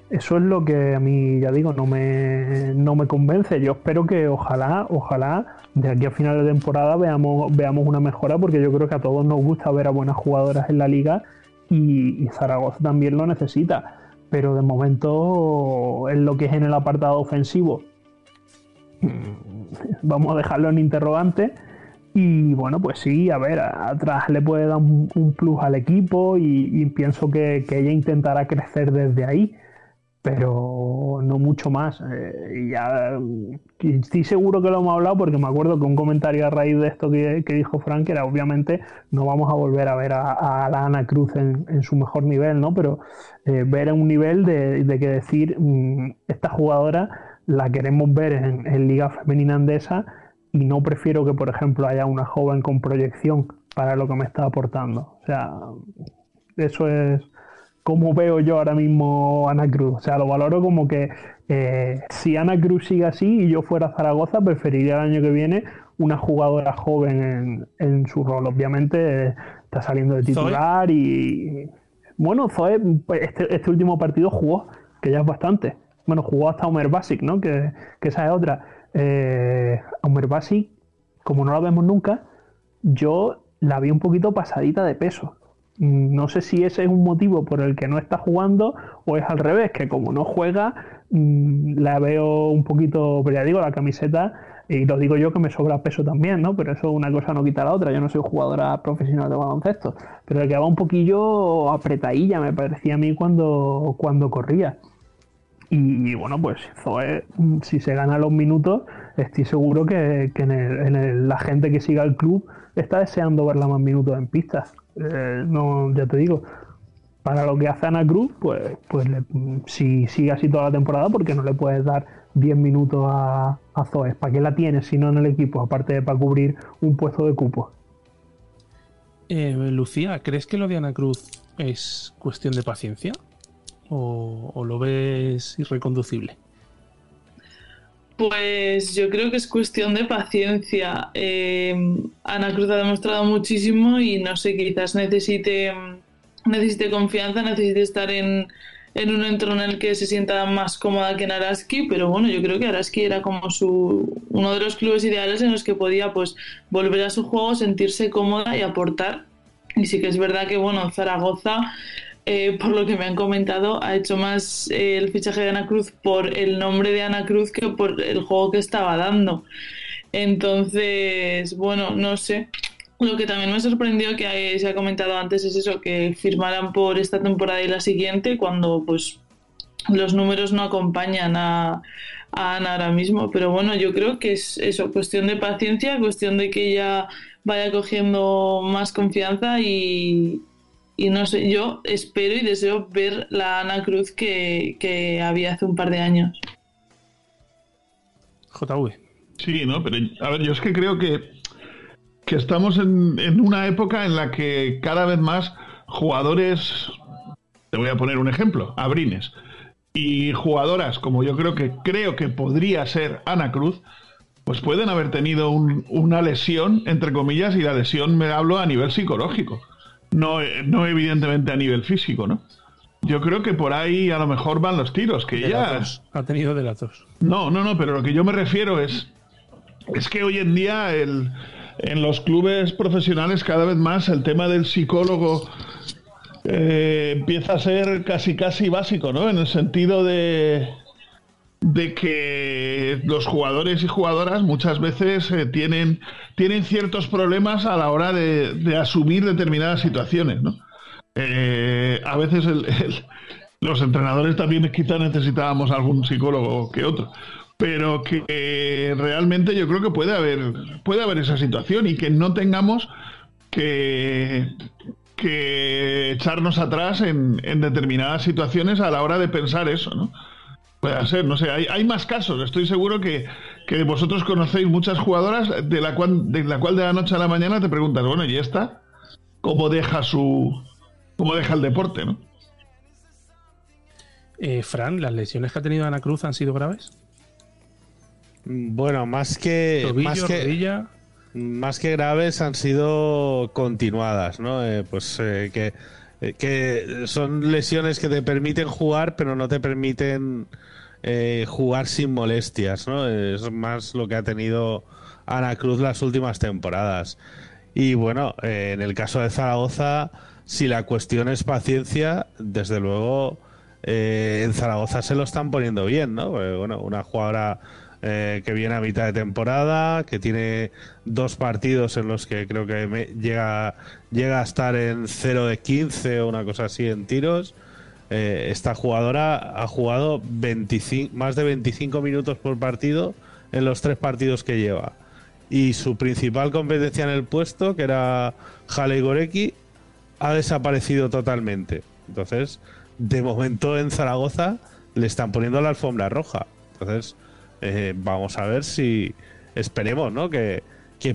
eso es lo que a mí, ya digo, no me, no me convence. Yo espero que ojalá, ojalá, de aquí a final de temporada veamos, veamos una mejora, porque yo creo que a todos nos gusta ver a buenas jugadoras en la liga y, Zaragoza también lo necesita. Pero de momento, en lo que es en el apartado ofensivo, vamos a dejarlo en interrogante. Y bueno, pues sí, a ver, atrás le puede dar un, plus al equipo y, pienso que, ella intentará crecer desde ahí pero no mucho más. Eh, ya estoy seguro que lo hemos hablado porque me acuerdo que un comentario a raíz de esto que, dijo Frank era obviamente no vamos a volver a ver a, la Ana Cruz en, su mejor nivel, ¿no? Pero eh, ver en un nivel de, que decir mm, esta jugadora la queremos ver en, en Liga Femenina Andesa y no prefiero que, por ejemplo, haya una joven con proyección para lo que me está aportando. O sea, eso es como veo yo ahora mismo Ana Cruz. O sea, lo valoro como que eh, si Ana Cruz sigue así y yo fuera Zaragoza, preferiría el año que viene una jugadora joven en, su rol. Obviamente está saliendo de titular y. Bueno, Zoe, pues, este, este, último partido jugó, que ya es bastante. Bueno, jugó hasta Homer Basic, ¿no? Que, esa es otra. Eh, Homer Basic, como no la vemos nunca, yo la vi un poquito pasadita de peso. No sé si ese es un motivo por el que no está jugando o es al revés, que como no juega, mm, la veo un poquito, pero ya digo, la camiseta, y lo digo yo que me sobra peso también, ¿no? Pero eso una cosa no quita la otra. Yo no soy jugadora profesional de baloncesto, pero el que va un poquillo apretadilla me parecía a mí cuando, cuando corría. Y, bueno, pues Zoe, mm, si se gana los minutos, estoy seguro que, en, la gente que siga el club está deseando verla más minutos en pistas. Eh, no, ya te digo, para lo que hace Ana Cruz, pues, pues si sigue así toda la temporada, porque no le puedes dar 10 minutos a, a. ¿Para qué la tienes si no en el equipo? Aparte de para cubrir un puesto de cupo. Eh, Lucía, ¿crees que lo de Ana Cruz ¿Es cuestión de paciencia? ¿O, lo ves irreconducible? Pues yo creo que es cuestión de paciencia. Eh, Ana Cruz ha demostrado muchísimo y no sé, quizás necesite, necesite confianza, necesite estar en, en un entorno en el que se sienta más cómoda que en Araski, pero bueno, yo creo que Araski era como su uno de los clubes ideales en los que podía pues volver a su juego, sentirse cómoda y aportar. Y sí que es verdad que bueno, Zaragoza, eh, por lo que me han comentado, ha hecho más eh, el fichaje de Ana Cruz por el nombre de Ana Cruz que por el juego que estaba dando. Entonces, bueno, no sé. Lo que también me sorprendió que se ha comentado antes es eso, que firmaran por esta temporada y la siguiente cuando pues los números no acompañan a, Ana ahora mismo. Pero bueno, yo creo que es eso, cuestión de paciencia, cuestión de que ella vaya cogiendo más confianza y, y no sé, yo espero y deseo ver la Ana Cruz que, que había hace un par de años. JV. Sí, no, pero a ver, yo es que creo que que estamos en, una época en la que cada vez más jugadores, te voy a poner un ejemplo, Abrines, y jugadoras como yo creo que creo que podría ser Ana Cruz, pues pueden haber tenido una lesión, entre comillas, y la lesión me hablo a nivel psicológico, no, no evidentemente a nivel físico, ¿no? Yo creo que por ahí a lo mejor van los tiros, que ya... Ha tenido delatos. No, no, no, pero lo que yo me refiero es... Es que hoy en día el, en los clubes profesionales cada vez más el tema del psicólogo eh, empieza a ser casi casi básico, ¿no? En el sentido de, de que los jugadores y jugadoras muchas veces eh, tienen, tienen ciertos problemas a la hora de, asumir determinadas situaciones, ¿no? Eh, a veces los entrenadores también quizá necesitábamos algún psicólogo que otro pero que realmente yo creo que puede haber, puede haber esa situación y que no tengamos que, que echarnos atrás en, determinadas situaciones a la hora de pensar eso, ¿no? Puede ser, no sé, hay, hay más casos. Estoy seguro que, que, vosotros conocéis muchas jugadoras de la, cual, de la cual de la noche a la mañana te preguntas, bueno, ¿y esta? ¿Cómo deja su. cómo deja el deporte, no? Eh, Fran, ¿las lesiones que ha tenido Ana Cruz han sido graves? Bueno, más que. más que, Más que graves han sido continuadas, ¿no? Eh, pues eh, que, que son lesiones que te permiten jugar, pero no te permiten jugar sin molestias, ¿no? Es más lo que ha tenido Ana Cruz las últimas temporadas. Y bueno, en el caso de Zaragoza, si la cuestión es paciencia, desde luego en Zaragoza se lo están poniendo bien, ¿no? bueno, una jugadora eh, que viene a mitad de temporada, que tiene dos partidos en los que creo que llega, llega a estar en 0 de 15 o una cosa así en tiros. Eh, esta jugadora ha jugado 25, más de 25 minutos por partido en los tres partidos que lleva. Y su principal competencia en el puesto, que era Hale Goreki, ha desaparecido totalmente. Entonces, de momento en Zaragoza le están poniendo la alfombra roja. Entonces, eh, vamos a ver si esperemos, ¿no? Que,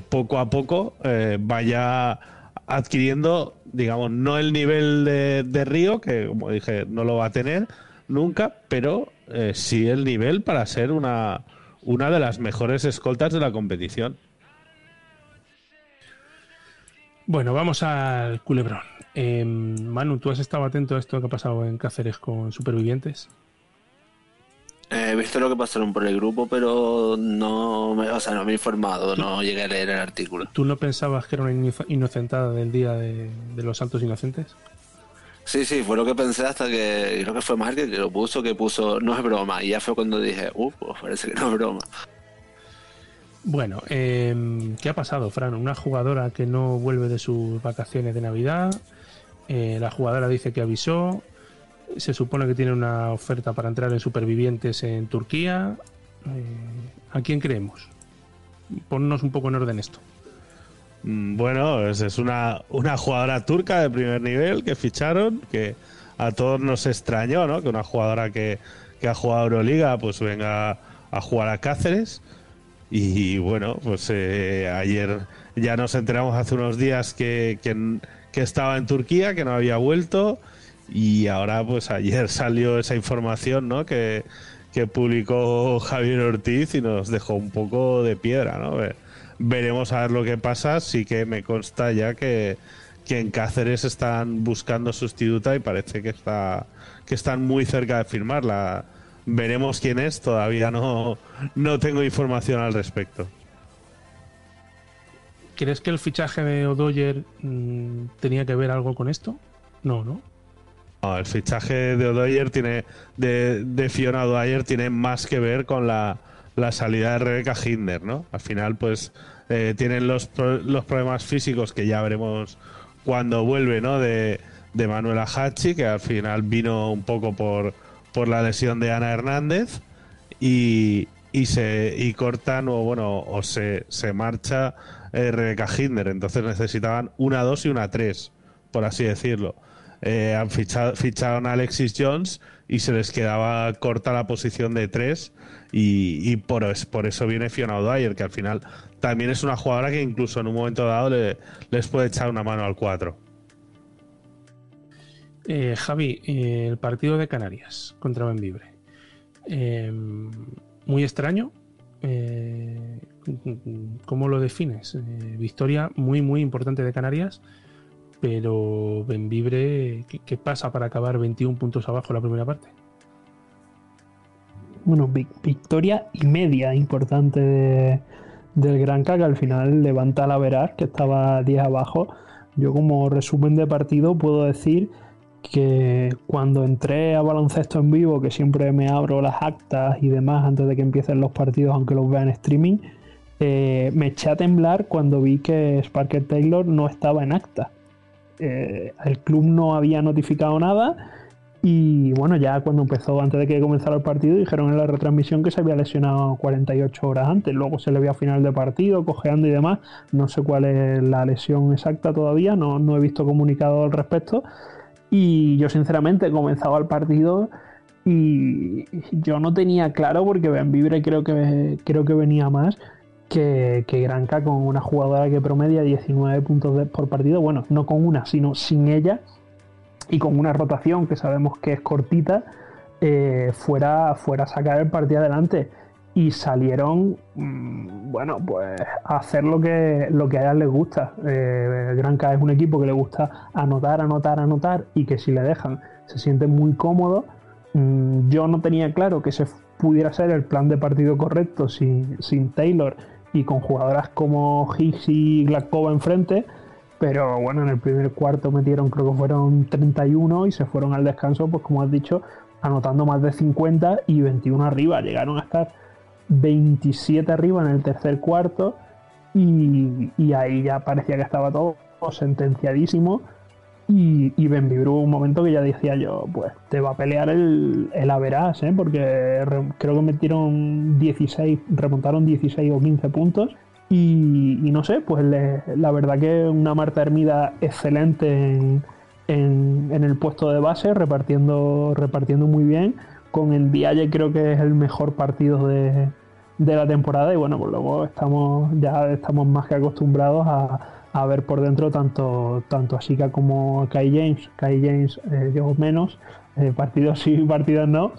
poco a poco eh, vaya adquiriendo, digamos, no el nivel de, Río, que como dije, no lo va a tener nunca, pero eh, sí el nivel para ser una, una de las mejores escoltas de la competición. Bueno, vamos al culebrón. Em, Manu, ¿tú has estado atento a esto que ha pasado en Cáceres con supervivientes? He visto lo que pasaron por el grupo, pero no me, o sea, no me he informado, no llegué a leer el artículo. ¿Tú no pensabas que era una inocentada del día de, los santos inocentes? Sí, sí, fue lo que pensé hasta que creo que fue Market que lo puso, que puso no es broma. Y ya fue cuando dije, uh, pues parece que no es broma. Bueno, eh, ¿qué ha pasado, Fran? Una jugadora que no vuelve de sus vacaciones de Navidad. Eh, la jugadora dice que avisó se supone que tiene una oferta para entrar en supervivientes en Turquía. Eh, ¿A quién creemos? Ponnos un poco en orden esto. Mm, bueno, es, una, una jugadora turca de primer nivel que ficharon, que a todos nos extrañó, ¿no? Que una jugadora que, que ha jugado Euroliga, pues venga a jugar a Cáceres. Y bueno, pues eh, ayer ya nos enteramos hace unos días que, que, que estaba en Turquía, que no había vuelto. Y ahora, pues ayer salió esa información, ¿no? Que, que publicó Javier Ortiz y nos dejó un poco de piedra, ¿no? Veremos a ver lo que pasa. Sí que me consta ya que, que en Cáceres están buscando sustituta y parece que está que están muy cerca de firmarla. Veremos quién es, todavía no, no tengo información al respecto. ¿Crees que el fichaje de O'Doyer mm, tenía que ver algo con esto? No, ¿no? El fichaje de O'Doyer tiene de, de Fiona O'Doyer tiene más que ver con la, la salida de Rebecca Hinder, ¿no? Al final, pues eh, tienen los, los problemas físicos que ya veremos cuando vuelve, ¿no? De, de Manuela Hachi, que al final vino un poco por, por la lesión de Ana Hernández y, y se y cortan o bueno o se, se marcha eh, Rebeca Hinder entonces necesitaban una 2 y una 3 por así decirlo eh, han fichado ficharon a Alexis Jones y se les quedaba corta la posición de 3 y, y por, por eso viene Fiona O'Dwyer que al final también es una jugadora que incluso en un momento dado le, les puede echar una mano al 4 eh, Javi, eh, el partido de Canarias contra Benvibre. Eh, muy extraño. Eh, ¿Cómo lo defines? Victoria muy, muy importante de Canarias, pero Benvibre, ¿qué, ¿qué, pasa para acabar 21 puntos abajo la primera parte? Bueno, victoria y media importante de, del Granca, que al final levanta la Veraz, que estaba 10 abajo. Yo como resumen de partido puedo decir que cuando entré a baloncesto en vivo, que siempre me abro las actas y demás antes de que empiecen los partidos, aunque los vea en streaming, eh, me eché a temblar cuando vi que Sparker Taylor no estaba en acta. Eh, el club no había notificado nada y bueno, ya cuando empezó, antes de que comenzara el partido, dijeron en la retransmisión que se había lesionado 48 horas antes. Luego se le vio a final de partido, cojeando y demás. No sé cuál es la lesión exacta todavía, no, no he visto comunicado al respecto y yo sinceramente comenzaba el partido y yo no tenía claro porque Benvibre creo que creo que venía más que, que, Granca con una jugadora que promedia 19 puntos por partido, bueno, no con una, sino sin ella y con una rotación que sabemos que es cortita, eh, fuera, fuera a sacar el partido adelante y salieron, mmm, bueno, pues a hacer lo que, lo que a ellas les gusta. Eh, Granca es un equipo que le gusta anotar, anotar, anotar y que si le dejan se siente muy cómodo. Mm, yo no tenía claro que ese pudiera ser el plan de partido correcto sin, sin Taylor y con jugadoras como Higgs y Glakova enfrente. Pero bueno, en el primer cuarto metieron, creo que fueron 31 y se fueron al descanso, pues como has dicho, anotando más de 50 y 21 arriba. Llegaron a estar 27 arriba en el tercer cuarto y, y ahí ya parecía que estaba todo sentenciadísimo y, y Benvibru un momento que ya decía yo, pues te va a pelear el, el Averas, ¿eh? porque re, creo que metieron 16, remontaron 16 o 15 puntos y, no sé, pues la verdad que una Marta Hermida excelente en, en, en, el puesto de base, repartiendo, repartiendo muy bien con el Vialle creo que es el mejor partido de, de, la temporada y bueno, pues luego estamos ya estamos más que acostumbrados a, a ver por dentro tanto, tanto a como Kai James, Kai James eh, yo menos, eh, partidos sí, partidos no.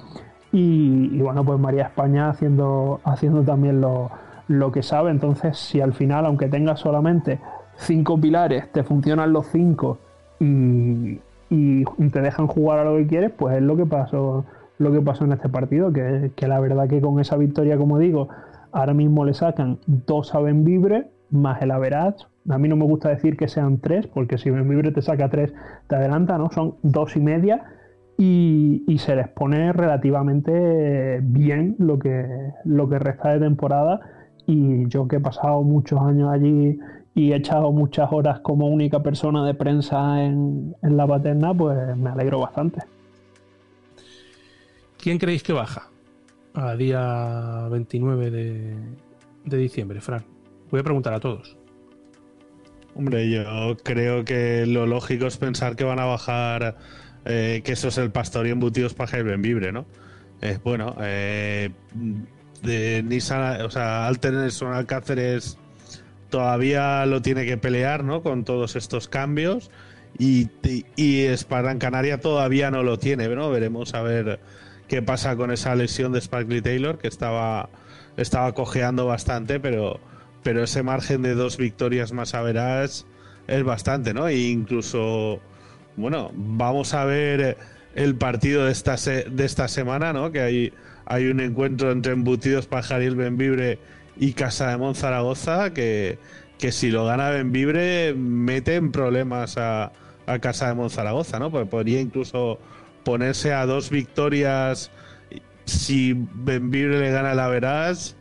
Y, y, bueno, pues María España haciendo, haciendo también lo, lo que sabe. Entonces, si al final, aunque tengas solamente cinco pilares, te funcionan los cinco y, y, te dejan jugar a lo que quieres, pues es lo que pasó lo que pasó en este partido, que, que, la verdad que con esa victoria, como digo, ahora mismo le sacan dos a Benvibre más el average. A mí no me gusta decir que sean tres, porque si Benvibre te saca tres, te adelanta, ¿no? Son dos y media y, y, se les pone relativamente bien lo que, lo que resta de temporada. Y yo que he pasado muchos años allí y he echado muchas horas como única persona de prensa en, en la paterna, pues me alegro bastante. ¿Quién creéis que baja a día 29 de, de, diciembre, Fran? Voy a preguntar a todos. Hombre, yo creo que lo lógico es pensar que van a bajar, eh, que eso es el pastor y embutidos para el Benvibre, ¿no? Eh, bueno, eh, Nissan, o sea, Alterson Alcáceres todavía lo tiene que pelear, ¿no? Con todos estos cambios y, y Canaria todavía no lo tiene, ¿no? Veremos a ver qué pasa con esa lesión de Sparkly Taylor, que estaba, estaba cojeando bastante, pero, pero ese margen de dos victorias más a verás es bastante, ¿no? E incluso, bueno, vamos a ver el partido de esta, de esta semana, ¿no? Que hay, hay un encuentro entre Embutidos Pajaril Benvibre y Casa de Monzaragoza que, que si lo gana Benvibre mete en problemas a, a Casa de Monzaragoza, ¿no? Porque podría incluso ponerse a dos victorias si Benvibre le gana la Verás.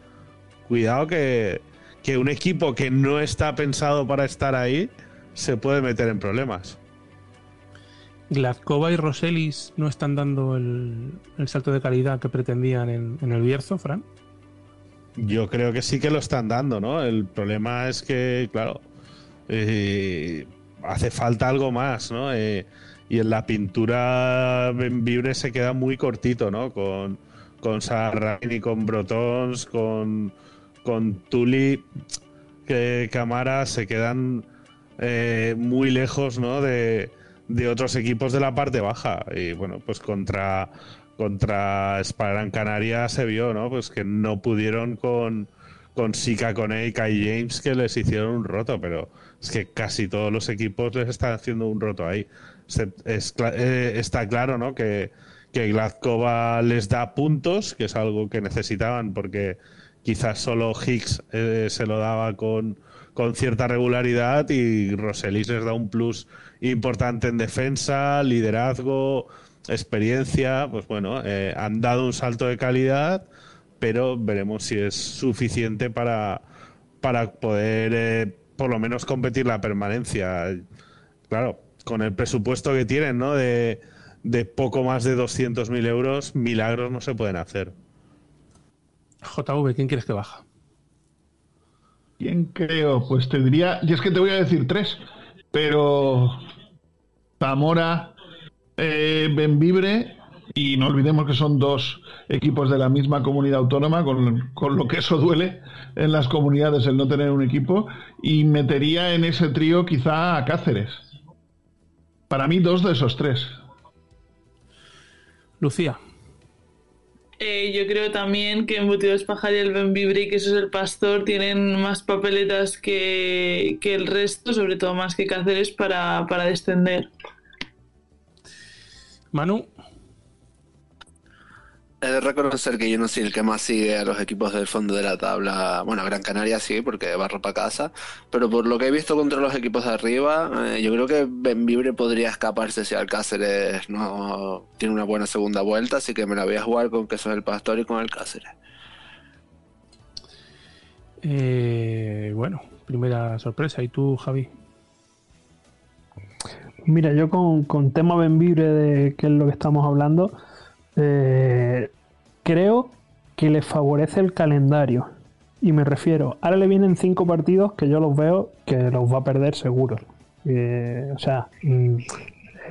Cuidado que, que un equipo que no está pensado para estar ahí se puede meter en problemas. Gladkova y Roselis no están dando el, salto de calidad que pretendían en, el Bierzo, Fran. Yo creo que sí que lo están dando, ¿no? El problema es que, claro, eh, hace falta algo más, ¿no? Eh, y en la pintura Vibre se queda muy cortito, ¿no? Con, con y con Brotons, con, con Tuli, que Camara se quedan eh, muy lejos, ¿no? De, otros equipos de la parte baja. Y bueno, pues contra, contra Sparan Canaria se vio, ¿no? Pues que no pudieron con, con Sika, con y Kai James, que les hicieron un roto, pero es que casi todos los equipos les están haciendo un roto ahí. Eh, está claro, ¿no? Que, que Gladkova les da puntos, que es algo que necesitaban, porque quizás solo Hicks eh, se lo daba con, con cierta regularidad y Roselis les da un plus importante en defensa, liderazgo, experiencia. Pues bueno, eh, han dado un salto de calidad, pero veremos si es suficiente para, para poder eh, por lo menos competir la permanencia. Claro, con el presupuesto que tienen, ¿no? De, de poco más de 200.000 euros, milagros no se pueden hacer. JV, ¿quién quieres que baja? ¿Quién creo? Pues te diría, y es que te voy a decir tres, pero Zamora, eh, Benvibre, y no olvidemos que son dos equipos de la misma comunidad autónoma, con, con, lo que eso duele en las comunidades el no tener un equipo, y metería en ese trío quizá a Cáceres. Para mí, dos de esos tres. Lucía. Eh, yo creo también que Embutidos Pajar y el Benvibre y que eso es el Pastor tienen más papeletas que, el resto, sobre todo más que Cáceres, para, para descender. Manu. He de reconocer que yo no soy el que más sigue a los equipos del fondo de la tabla. Bueno, Gran Canaria sí, porque barro para casa. Pero por lo que he visto contra los equipos de arriba, eh, yo creo que Benvibre podría escaparse si Alcáceres no tiene una buena segunda vuelta. Así que me la voy a jugar con que son el Pastor y con Alcáceres. Eh, bueno, primera sorpresa. ¿Y tú, Javi? Mira, yo con, con tema Benvibre, de qué es lo que estamos hablando. Eh, creo que le favorece el calendario. Y me refiero, ahora le vienen cinco partidos que yo los veo que los va a perder seguro. Eh, o sea, mm,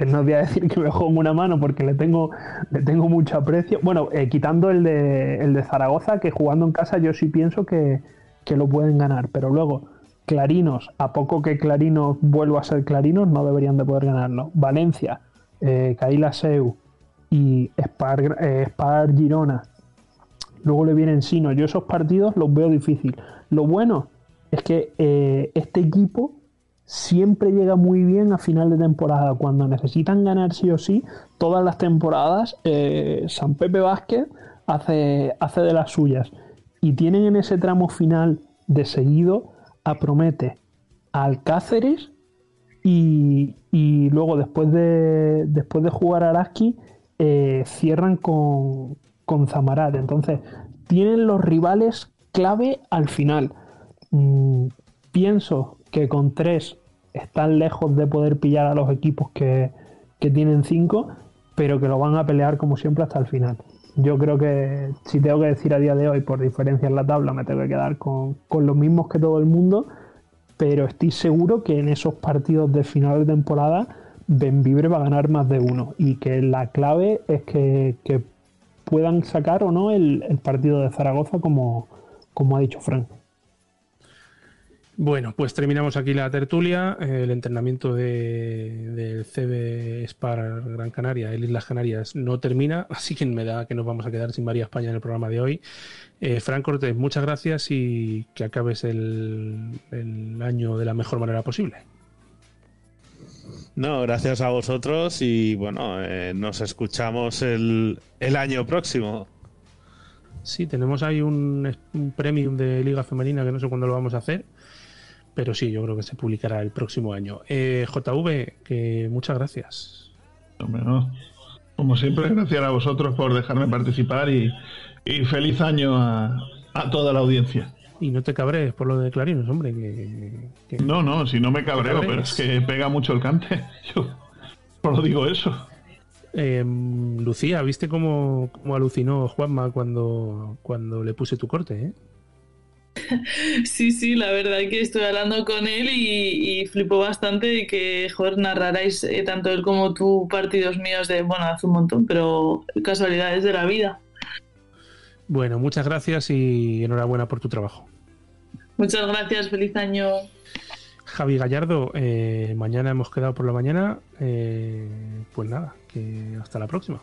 no voy a decir que me juego una mano porque le tengo, le tengo mucho aprecio. Bueno, eh, quitando el de, el de Zaragoza, que jugando en casa yo sí pienso que, que lo pueden ganar. Pero luego, Clarinos, a poco que Clarinos vuelva a ser Clarinos, no deberían de poder ganarlo. Valencia, eh, Caila Seu, y Spar, eh, Spar Girona. Luego le vienen Sino. Yo esos partidos los veo difícil. Lo bueno es que eh, este equipo siempre llega muy bien a final de temporada. Cuando necesitan ganar sí o sí, todas las temporadas, eh, San Pepe Vázquez hace, hace de las suyas. Y tienen en ese tramo final de seguido a Promete, a Alcáceres y, y luego después de, después de jugar a Araski eh, cierran con, con Zamarat. Entonces, tienen los rivales clave al final. Mm, pienso que con tres están lejos de poder pillar a los equipos que, tienen cinco, pero que lo van a pelear como siempre hasta el final. Yo creo que si tengo que decir a día de hoy, por diferencia en la tabla, me tengo que quedar con, con los mismos que todo el mundo, pero estoy seguro que en esos partidos de final de temporada Benvibre va a ganar más de uno y que la clave es que, puedan sacar o no el, partido de Zaragoza como, como ha dicho Frank. Bueno, pues terminamos aquí la tertulia. El entrenamiento de, del CB Spar Gran Canaria, el Islas Canarias, no termina, así que me da que nos vamos a quedar sin María España en el programa de hoy. Eh, Fran Cortés, muchas gracias y que acabes el, el año de la mejor manera posible. No, gracias a vosotros y bueno, eh, nos escuchamos el, el año próximo. Sí, tenemos ahí un, un premium de Liga Femenina que no sé cuándo lo vamos a hacer, pero sí, yo creo que se publicará el próximo año. Eh, JV, que muchas gracias. Como siempre, gracias a vosotros por dejarme participar y, y feliz año a, a toda la audiencia. Y no te cabres por lo de Clarinos, hombre. Que, que- No, no, si no me cabreo, cabrees. pero es que pega mucho el cante. Yo solo digo eso. Eh, Lucía, ¿viste cómo, cómo alucinó Juanma cuando, cuando le puse tu corte? Eh? Sí, sí, la verdad que estoy hablando con él y, y flipo bastante de que, joder, narraráis eh, tanto él como tú partidos míos de, bueno, hace un montón, pero casualidades de la vida. Bueno, muchas gracias y enhorabuena por tu trabajo. Muchas gracias, feliz año. Javi Gallardo, eh, mañana hemos quedado por la mañana. eh, pues nada, que hasta la próxima.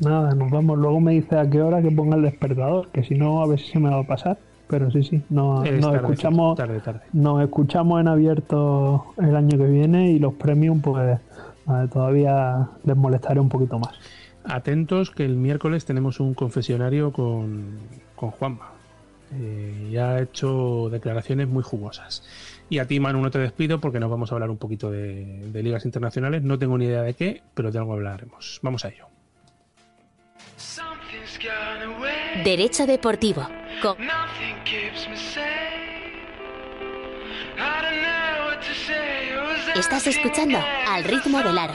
Nada, nos vamos. Luego me dice a qué hora que ponga el despertador, que si no, a ver si se me va a pasar. Pero sí, sí, no, Es nos, tarde, escuchamos, tarde, tarde. nos escuchamos en abierto el año que viene y los premium, pues eh, todavía les molestaré un poquito más. Atentos que el miércoles tenemos un confesionario con, con Juanma. Eh, ya ha hecho declaraciones muy jugosas. Y a ti, Manu, no te despido porque nos vamos a hablar un poquito de, de ligas internacionales. No tengo ni idea de qué, pero de algo hablaremos. Vamos a ello. Derecho Deportivo. Con Estás escuchando al ritmo del aro.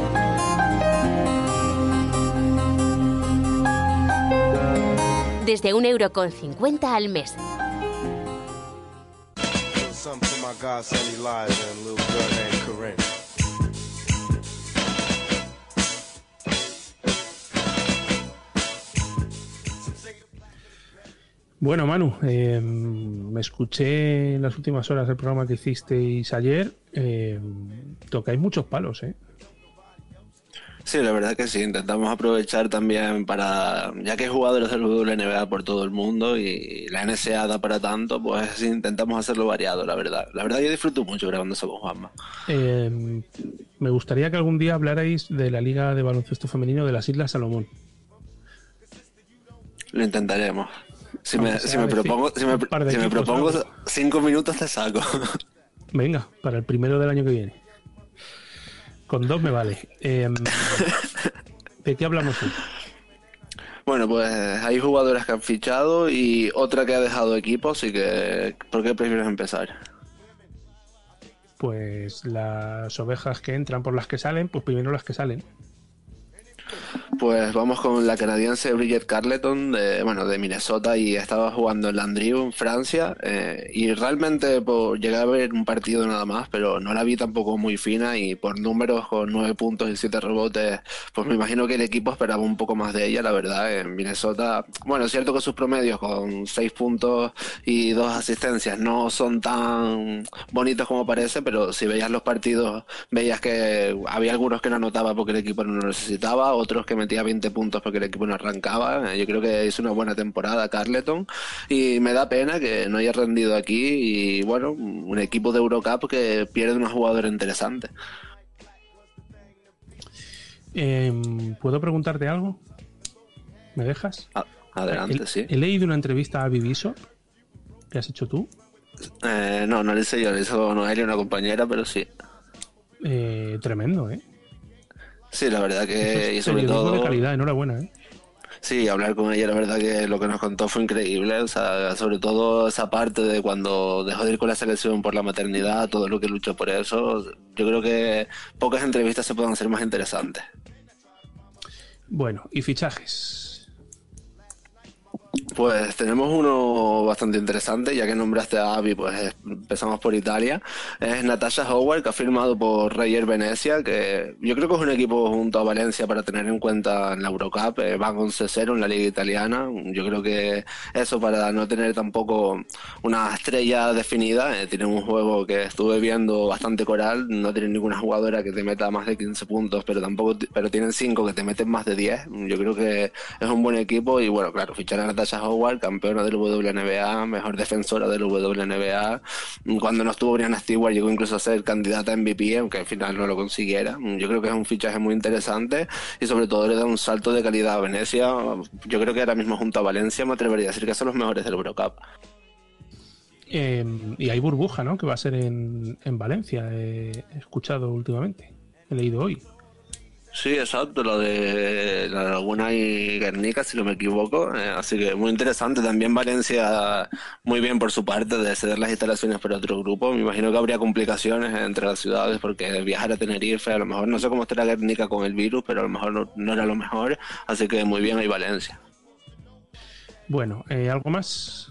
Desde un euro con 50 al mes. Bueno, Manu, eh, me escuché en las últimas horas del programa que hicisteis ayer. Eh, tocáis muchos palos, ¿eh? Sí, la verdad que sí, intentamos aprovechar también para, ya que hay jugadores del WNBA por todo el mundo y la NSA da para tanto, pues intentamos hacerlo variado, la verdad. La verdad yo disfruto mucho grabando eso con Juanma. Eh, me gustaría que algún día hablarais de la Liga de Baloncesto Femenino de las Islas Salomón. Lo intentaremos. Si me, si propongo, si me, propongo cinco minutos te saco. Venga, para el primero del año que viene. Con dos me vale. Eh, ¿De qué hablamos hoy? Bueno, pues hay jugadoras que han fichado y otra que ha dejado equipo, así que ¿por qué prefieres empezar? Pues las ovejas que entran por las que salen, pues primero las que salen. Pues vamos con la canadiense Bridget Carleton, de, bueno, de Minnesota y estaba jugando en Landrieu en Francia eh, y realmente por, llegué a ver un partido nada más, pero no la vi tampoco muy fina y por números con nueve puntos y siete rebotes, pues me imagino que el equipo esperaba un poco más de ella, la verdad, en Minnesota. Bueno, es cierto que sus promedios con seis puntos y dos asistencias no son tan bonitos como parece, pero si veías los partidos veías que había algunos que no anotaba porque el equipo no lo necesitaba, otros que metía 20 puntos porque el equipo no arrancaba. Yo creo que hizo una buena temporada Carleton y me da pena que no haya rendido aquí y bueno, un equipo de Eurocup que pierde una jugadora interesante. Eh, ¿Puedo preguntarte algo? ¿Me dejas? Adelante, he, sí. he leído una entrevista a Viviso que has hecho tú. Eh, no, no le hice yo, le hizo Noelia, una compañera, pero sí. Eh, tremendo, ¿eh? Sí, la verdad que... Y sobre todo... de calidad, enhorabuena, ¿eh? Sí, hablar con ella, la verdad que lo que nos contó fue increíble, o sea, sobre todo esa parte de cuando dejó de ir con la selección por la maternidad, todo lo que luchó por eso, yo creo que pocas entrevistas se pueden hacer más interesantes. Bueno, y fichajes. Pues tenemos uno bastante interesante, ya que nombraste a Avi, pues empezamos por Italia. Es Natasha Howard, que ha firmado por Reyer Venecia, que yo creo que es un equipo junto a Valencia para tener en cuenta en la Eurocup. Eh, va con 0 en la liga italiana. Yo creo que eso para no tener tampoco una estrella definida. Eh, tiene un juego que estuve viendo bastante coral. No tiene ninguna jugadora que te meta más de 15 puntos, pero tampoco, pero tienen 5 que te meten más de 10. Yo creo que es un buen equipo y bueno, claro, fichar a Natasha Howard, campeona del WNBA, mejor defensora del WNBA. Cuando no estuvo Brianna Stewart llegó incluso a ser candidata a MVP, aunque al final no lo consiguiera. Yo creo que es un fichaje muy interesante y sobre todo le da un salto de calidad a Venecia. Yo creo que ahora mismo junto a Valencia me atrevería a decir que son los mejores del Eurocup. Eh, y hay burbuja, ¿no? Que va a ser en Valencia, he escuchado últimamente, he leído hoy. Sí, exacto, lo de la Laguna y Guernica, si no me equivoco. Eh, así que muy interesante. También Valencia, muy bien por su parte, de ceder las instalaciones para otro grupo. Me imagino que habría complicaciones entre las ciudades porque viajar a Tenerife, a lo mejor no sé cómo estará Guernica con el virus, pero a lo mejor no, no era lo mejor. Así que muy bien ahí Valencia. Bueno, eh, ¿algo más?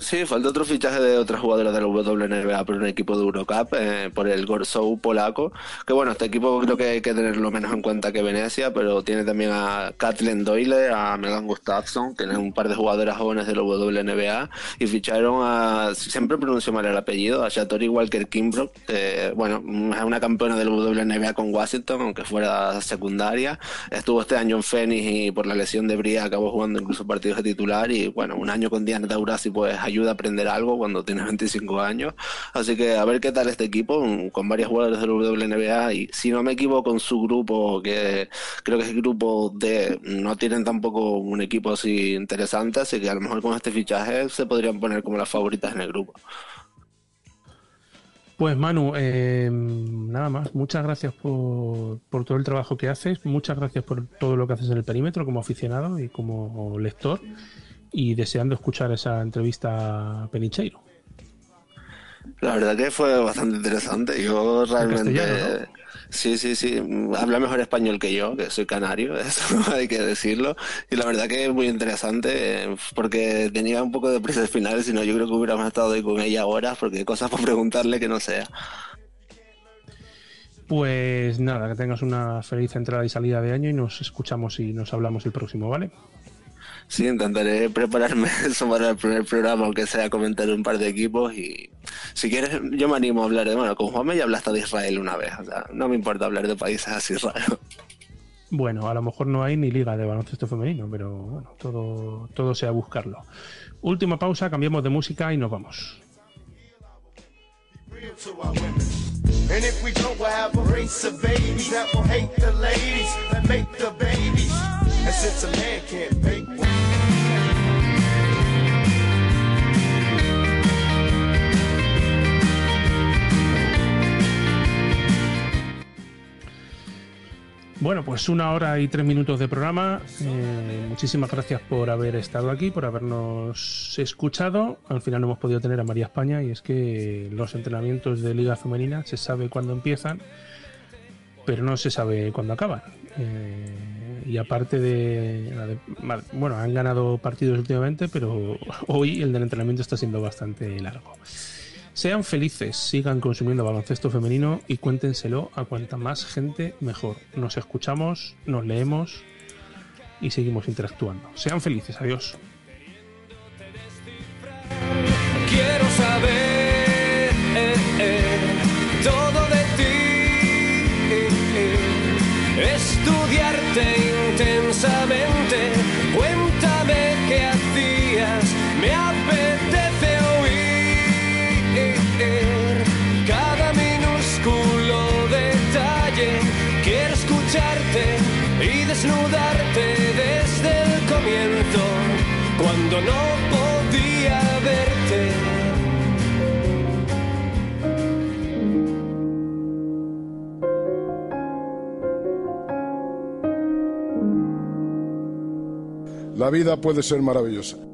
Sí, falta otro fichaje de otra jugadora de la WNBA por un equipo de Eurocup, eh, por el Gorsou polaco. Que bueno, este equipo creo que hay que tenerlo menos en cuenta que Venecia, pero tiene también a Kathleen Doyle, a Megan Gustafsson, tienen un par de jugadoras jóvenes de la WNBA, y ficharon a, siempre pronuncio mal el apellido, a Shatori Walker Kimbrough, que bueno, es una campeona de la WNBA con Washington, aunque fuera secundaria. Estuvo este año en Phoenix y por la lesión de Bria acabó jugando incluso partidos de titular, y bueno, un año con Diana Taurasi pues ayuda a aprender algo cuando tienes 25 años. Así que a ver qué tal este equipo, con varios jugadores del WNBA y si no me equivoco en su grupo, que creo que es el grupo de, no tienen tampoco un equipo así interesante, así que a lo mejor con este fichaje se podrían poner como las favoritas en el grupo. Pues Manu, eh, nada más, muchas gracias por, por, todo el trabajo que haces, muchas gracias por todo lo que haces en el perímetro como aficionado y como lector y deseando escuchar esa entrevista a Penicheiro. La verdad que fue bastante interesante. Yo realmente. ¿no? Sí, sí, sí. Habla mejor español que yo, que soy canario, eso hay que decirlo. Y la verdad que es muy interesante, porque tenía un poco de prisa al final, si no, yo creo que hubiéramos estado ahí con ella horas, porque hay cosas por preguntarle que no sea. Pues nada, que tengas una feliz entrada y salida de año y nos escuchamos y nos hablamos el próximo, ¿vale? Sí, intentaré prepararme eso para el primer programa, aunque sea comentar un par de equipos y si quieres yo me animo a hablar de, bueno, con Juanme ya habla hasta de Israel una vez, o sea, no me importa hablar de países así raros. Bueno, a lo mejor no hay ni liga de baloncesto femenino, pero bueno, todo, todo sea buscarlo. Última pausa, cambiamos de música y nos vamos. And if we don't, we'll have a race of babies that will hate the ladies that make the babies. And since a man can't make Bueno, pues una hora y tres minutos de programa. Eh, muchísimas gracias por haber estado aquí, por habernos escuchado. Al final no hemos podido tener a María España y es que los entrenamientos de Liga Femenina se sabe cuándo empiezan, pero no se sabe cuándo acaban. Eh, y aparte de, Bueno, han ganado partidos últimamente, pero hoy el del entrenamiento está siendo bastante largo. Sean felices, sigan consumiendo baloncesto femenino y cuéntenselo a cuanta más gente mejor. Nos escuchamos, nos leemos y seguimos interactuando. Sean felices, adiós. Quiero saber eh, eh, todo de ti, estudiarte intensamente. no podía verte. La vida puede ser maravillosa.